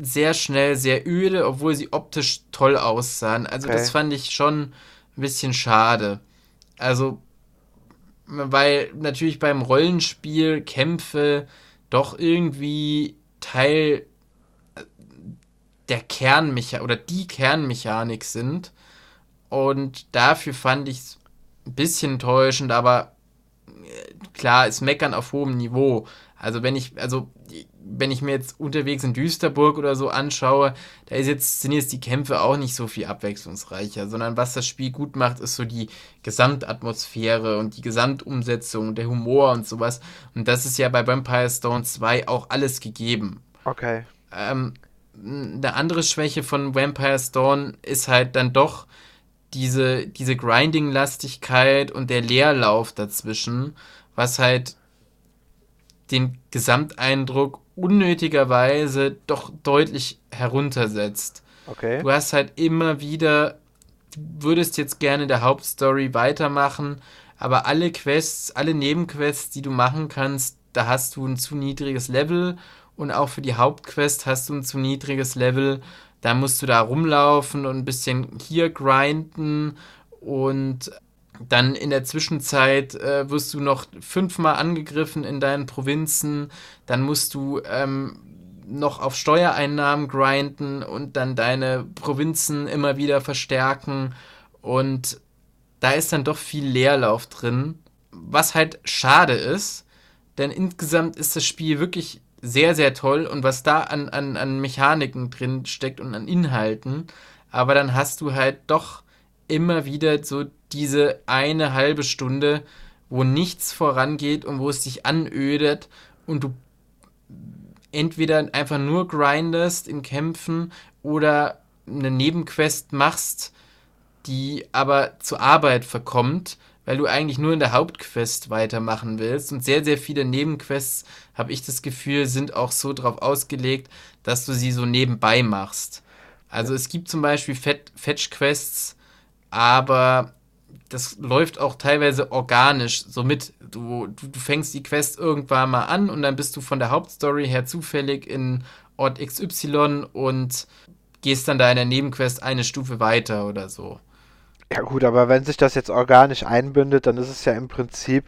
sehr schnell sehr öde, obwohl sie optisch toll aussahen. Also okay. das fand ich schon ein bisschen schade. Also, weil natürlich beim Rollenspiel Kämpfe doch irgendwie Teil der Kernmechanik oder die Kernmechanik sind. Und dafür fand ich es ein bisschen täuschend, aber äh, klar, ist Meckern auf hohem Niveau. Also wenn ich, also wenn ich mir jetzt unterwegs in Düsterburg oder so anschaue, da ist jetzt, sind jetzt die Kämpfe auch nicht so viel abwechslungsreicher, sondern was das Spiel gut macht, ist so die Gesamtatmosphäre und die Gesamtumsetzung, der Humor und sowas. Und das ist ja bei Vampire Stone 2 auch alles gegeben. Okay. Ähm, eine andere Schwäche von Vampire's Dawn ist halt dann doch diese, diese Grinding-Lastigkeit und der Leerlauf dazwischen, was halt den Gesamteindruck unnötigerweise doch deutlich heruntersetzt. Okay. Du hast halt immer wieder, du würdest jetzt gerne der Hauptstory weitermachen, aber alle Quests, alle Nebenquests, die du machen kannst, da hast du ein zu niedriges Level und auch für die Hauptquest hast du ein zu niedriges Level. Da musst du da rumlaufen und ein bisschen hier grinden und dann in der Zwischenzeit äh, wirst du noch fünfmal angegriffen in deinen Provinzen. Dann musst du ähm, noch auf Steuereinnahmen grinden und dann deine Provinzen immer wieder verstärken. Und da ist dann doch viel Leerlauf drin. Was halt schade ist, denn insgesamt ist das Spiel wirklich sehr, sehr toll und was da an, an, an Mechaniken drin steckt und an Inhalten. Aber dann hast du halt doch immer wieder so diese eine halbe Stunde, wo nichts vorangeht und wo es dich anödet und du entweder einfach nur grindest in Kämpfen oder eine Nebenquest machst, die aber zur Arbeit verkommt, weil du eigentlich nur in der Hauptquest weitermachen willst. Und sehr, sehr viele Nebenquests, habe ich das Gefühl, sind auch so drauf ausgelegt, dass du sie so nebenbei machst. Also es gibt zum Beispiel Fetch-Quests, aber das läuft auch teilweise organisch so mit. Du, du, du, fängst die Quest irgendwann mal an und dann bist du von der Hauptstory her zufällig in Ort XY und gehst dann da in der Nebenquest eine Stufe weiter oder so. Ja gut, aber wenn sich das jetzt organisch einbindet, dann ist es ja im Prinzip,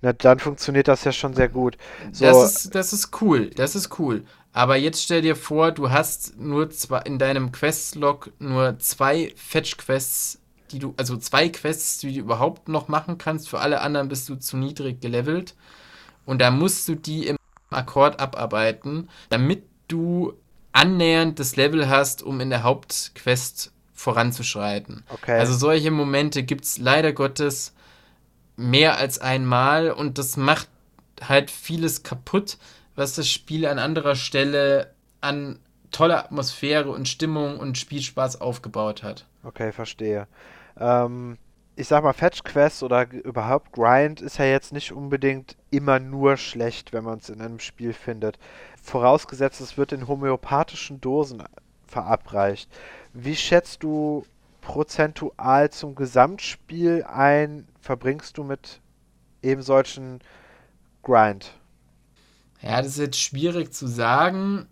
na, dann funktioniert das ja schon sehr gut. So, das, ist, das ist cool, das ist cool. Aber jetzt stell dir vor, du hast nur zwei, in deinem Questlog nur zwei Fetch-Quests die du, also zwei Quests, die du überhaupt noch machen kannst. Für alle anderen bist du zu niedrig gelevelt. Und da musst du die im Akkord abarbeiten, damit du annähernd das Level hast, um in der Hauptquest voranzuschreiten. Okay. Also solche Momente gibt es leider Gottes mehr als einmal und das macht halt vieles kaputt, was das Spiel an anderer Stelle an toller Atmosphäre und Stimmung und Spielspaß aufgebaut hat. Okay, verstehe ähm, ich sag mal, Fetch Quest oder überhaupt Grind ist ja jetzt nicht unbedingt immer nur schlecht, wenn man es in einem Spiel findet. Vorausgesetzt, es wird in homöopathischen Dosen verabreicht. Wie schätzt du prozentual zum Gesamtspiel ein, verbringst du mit eben solchen Grind? Ja, das ist jetzt schwierig zu sagen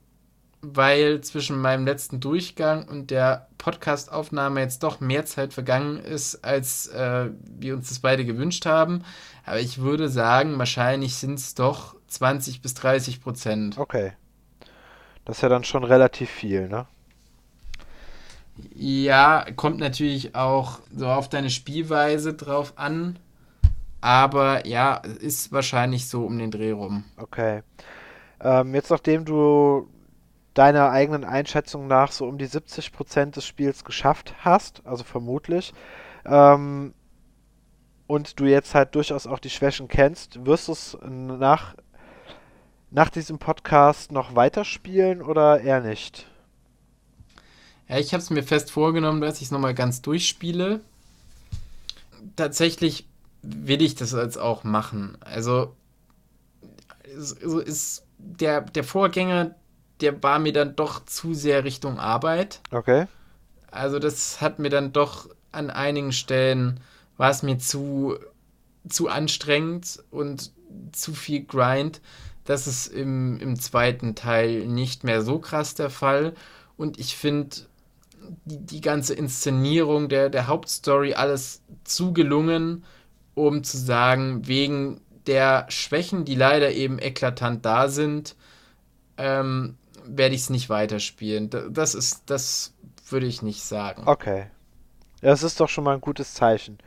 weil zwischen meinem letzten Durchgang und der Podcastaufnahme jetzt doch mehr Zeit vergangen ist, als äh, wir uns das beide gewünscht haben. Aber ich würde sagen, wahrscheinlich sind es doch 20 bis 30 Prozent. Okay. Das ist ja dann schon relativ viel, ne? Ja, kommt natürlich auch so auf deine Spielweise drauf an. Aber ja, ist wahrscheinlich so um den Dreh rum. Okay. Ähm, jetzt nachdem du deiner eigenen Einschätzung nach so um die 70 Prozent des Spiels geschafft hast, also vermutlich, ähm, und du jetzt halt durchaus auch die Schwächen kennst, wirst du es nach, nach diesem Podcast noch weiterspielen oder eher nicht? Ja, ich habe es mir fest vorgenommen, dass ich es nochmal ganz durchspiele. Tatsächlich will ich das jetzt auch machen. Also, so ist der, der Vorgänger, der war mir dann doch zu sehr Richtung Arbeit. Okay. Also das hat mir dann doch an einigen Stellen war es mir zu zu anstrengend und zu viel Grind. Das ist im, im zweiten Teil nicht mehr so krass der Fall. Und ich finde die, die ganze Inszenierung der, der Hauptstory alles zu gelungen, um zu sagen, wegen der Schwächen, die leider eben eklatant da sind, ähm, werde ich es nicht weiterspielen. Das ist, das würde ich nicht sagen. Okay. Das ist doch schon mal ein gutes Zeichen.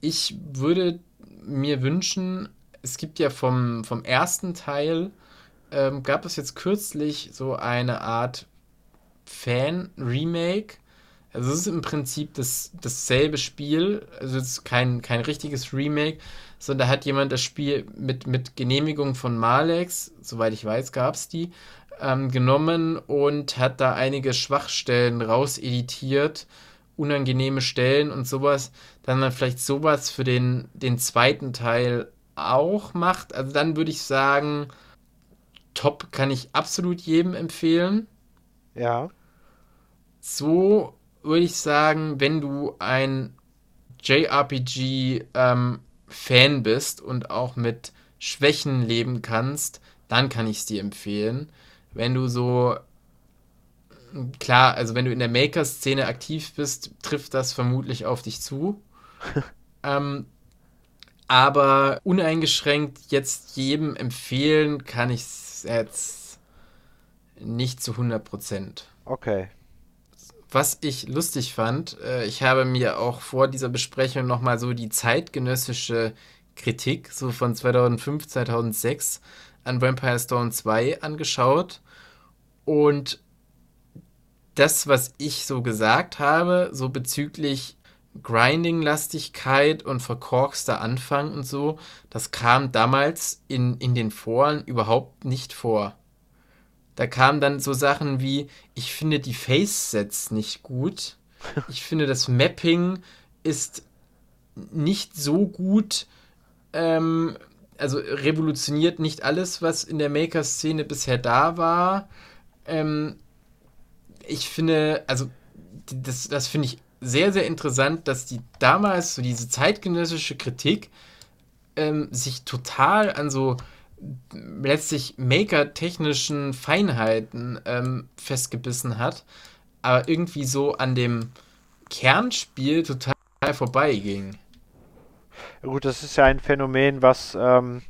Ich würde mir wünschen, es gibt ja vom, vom ersten Teil, ähm, gab es jetzt kürzlich so eine Art Fan-Remake. Also es ist im Prinzip das, dasselbe Spiel, also es ist kein, kein richtiges Remake, sondern da hat jemand das Spiel mit, mit Genehmigung von Malex, soweit ich weiß, gab es die, ähm, genommen und hat da einige Schwachstellen rauseditiert, unangenehme Stellen und sowas, dann man vielleicht sowas für den, den zweiten Teil auch macht. Also dann würde ich sagen, top, kann ich absolut jedem empfehlen. Ja. So würde ich sagen, wenn du ein JRPG-Fan ähm, bist und auch mit Schwächen leben kannst, dann kann ich es dir empfehlen. Wenn du so klar, also wenn du in der Maker-Szene aktiv bist, trifft das vermutlich auf dich zu. [laughs] ähm, aber uneingeschränkt jetzt jedem empfehlen kann ich es jetzt nicht zu 100 Prozent. Okay. Was ich lustig fand, äh, ich habe mir auch vor dieser Besprechung nochmal so die zeitgenössische Kritik, so von 2005, 2006 an Vampire Stone 2 angeschaut. Und das, was ich so gesagt habe, so bezüglich Grinding-Lastigkeit und verkorkster Anfang und so, das kam damals in, in den Foren überhaupt nicht vor. Da kamen dann so Sachen wie, ich finde die Face-Sets nicht gut. [laughs] Ich finde das Mapping ist nicht so gut, ähm, also revolutioniert nicht alles, was in der Maker-Szene bisher da war. Ähm, ich finde, also das, das finde ich sehr, sehr interessant, dass die damals so diese zeitgenössische Kritik ähm, sich total an so letztlich Maker-technischen Feinheiten ähm, festgebissen hat, aber irgendwie so an dem Kernspiel total vorbeiging. Gut, das ist ja ein Phänomen, was ähm,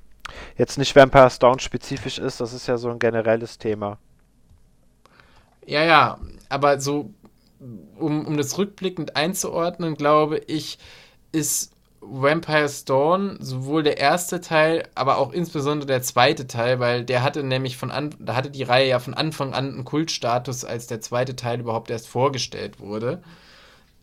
jetzt nicht Vampire Stone spezifisch ist, das ist ja so ein generelles Thema. Ja, ja, aber so, um, um das rückblickend einzuordnen, glaube ich, ist Vampire Dawn sowohl der erste Teil, aber auch insbesondere der zweite Teil, weil der hatte nämlich von an, da hatte die Reihe ja von Anfang an einen Kultstatus, als der zweite Teil überhaupt erst vorgestellt wurde.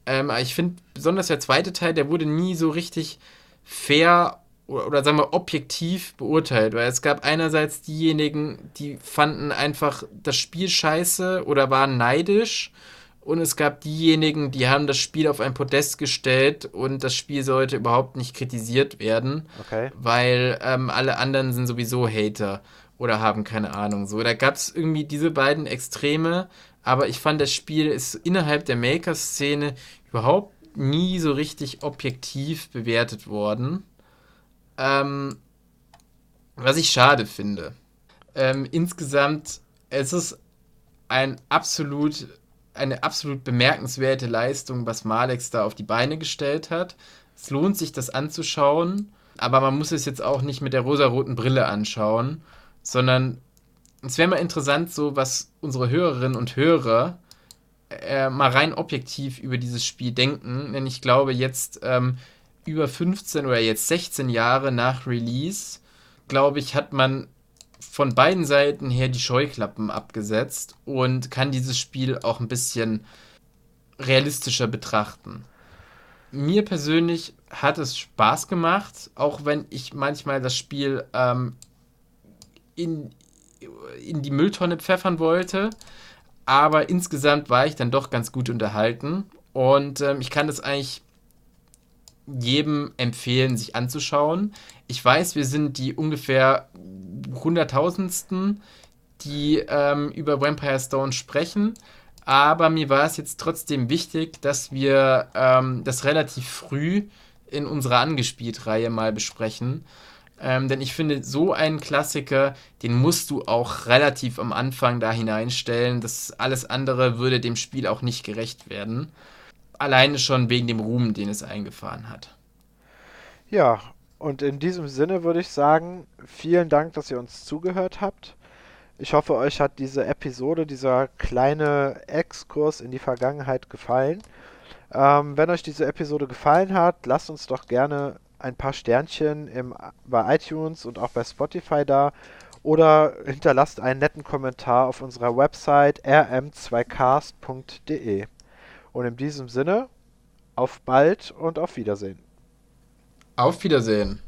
Ähm, ich finde besonders der zweite Teil, der wurde nie so richtig fair oder, oder sagen wir objektiv beurteilt, weil es gab einerseits diejenigen, die fanden einfach das Spiel scheiße oder waren neidisch und es gab diejenigen, die haben das Spiel auf ein Podest gestellt und das Spiel sollte überhaupt nicht kritisiert werden, okay. weil ähm, alle anderen sind sowieso Hater oder haben keine Ahnung. So, da gab es irgendwie diese beiden Extreme, aber ich fand, das Spiel ist innerhalb der Maker-Szene überhaupt nie so richtig objektiv bewertet worden. Ähm, was ich schade finde. Ähm, insgesamt, es ist ein absolut, eine absolut bemerkenswerte Leistung, was Malex da auf die Beine gestellt hat. Es lohnt sich, das anzuschauen, aber man muss es jetzt auch nicht mit der rosaroten Brille anschauen, sondern es wäre mal interessant, so was unsere Hörerinnen und Hörer äh, mal rein objektiv über dieses Spiel denken. Denn ich glaube, jetzt ähm, über 15 oder jetzt 16 Jahre nach Release, glaube ich, hat man von beiden Seiten her die Scheuklappen abgesetzt und kann dieses Spiel auch ein bisschen realistischer betrachten. Mir persönlich hat es Spaß gemacht, auch wenn ich manchmal das Spiel ähm, in, in die Mülltonne pfeffern wollte. Aber insgesamt war ich dann doch ganz gut unterhalten. Und ähm, ich kann das eigentlich jedem empfehlen, sich anzuschauen. Ich weiß, wir sind die ungefähr hunderttausendsten, die ähm, über Vampire Stone sprechen. Aber mir war es jetzt trotzdem wichtig, dass wir ähm, das relativ früh in unserer Angespielt-Reihe mal besprechen. Ähm, denn ich finde, so einen Klassiker, den musst du auch relativ am Anfang da hineinstellen. Das alles andere würde dem Spiel auch nicht gerecht werden. Alleine schon wegen dem Ruhm, den es eingefahren hat. Ja, und in diesem Sinne würde ich sagen, vielen Dank, dass ihr uns zugehört habt. Ich hoffe, euch hat diese Episode, dieser kleine Exkurs in die Vergangenheit gefallen. Ähm, wenn euch diese Episode gefallen hat, lasst uns doch gerne ein paar Sternchen im, bei iTunes und auch bei Spotify da oder hinterlasst einen netten Kommentar auf unserer Website rm2cast.de. Und in diesem Sinne, auf bald und auf Wiedersehen. Auf Wiedersehen.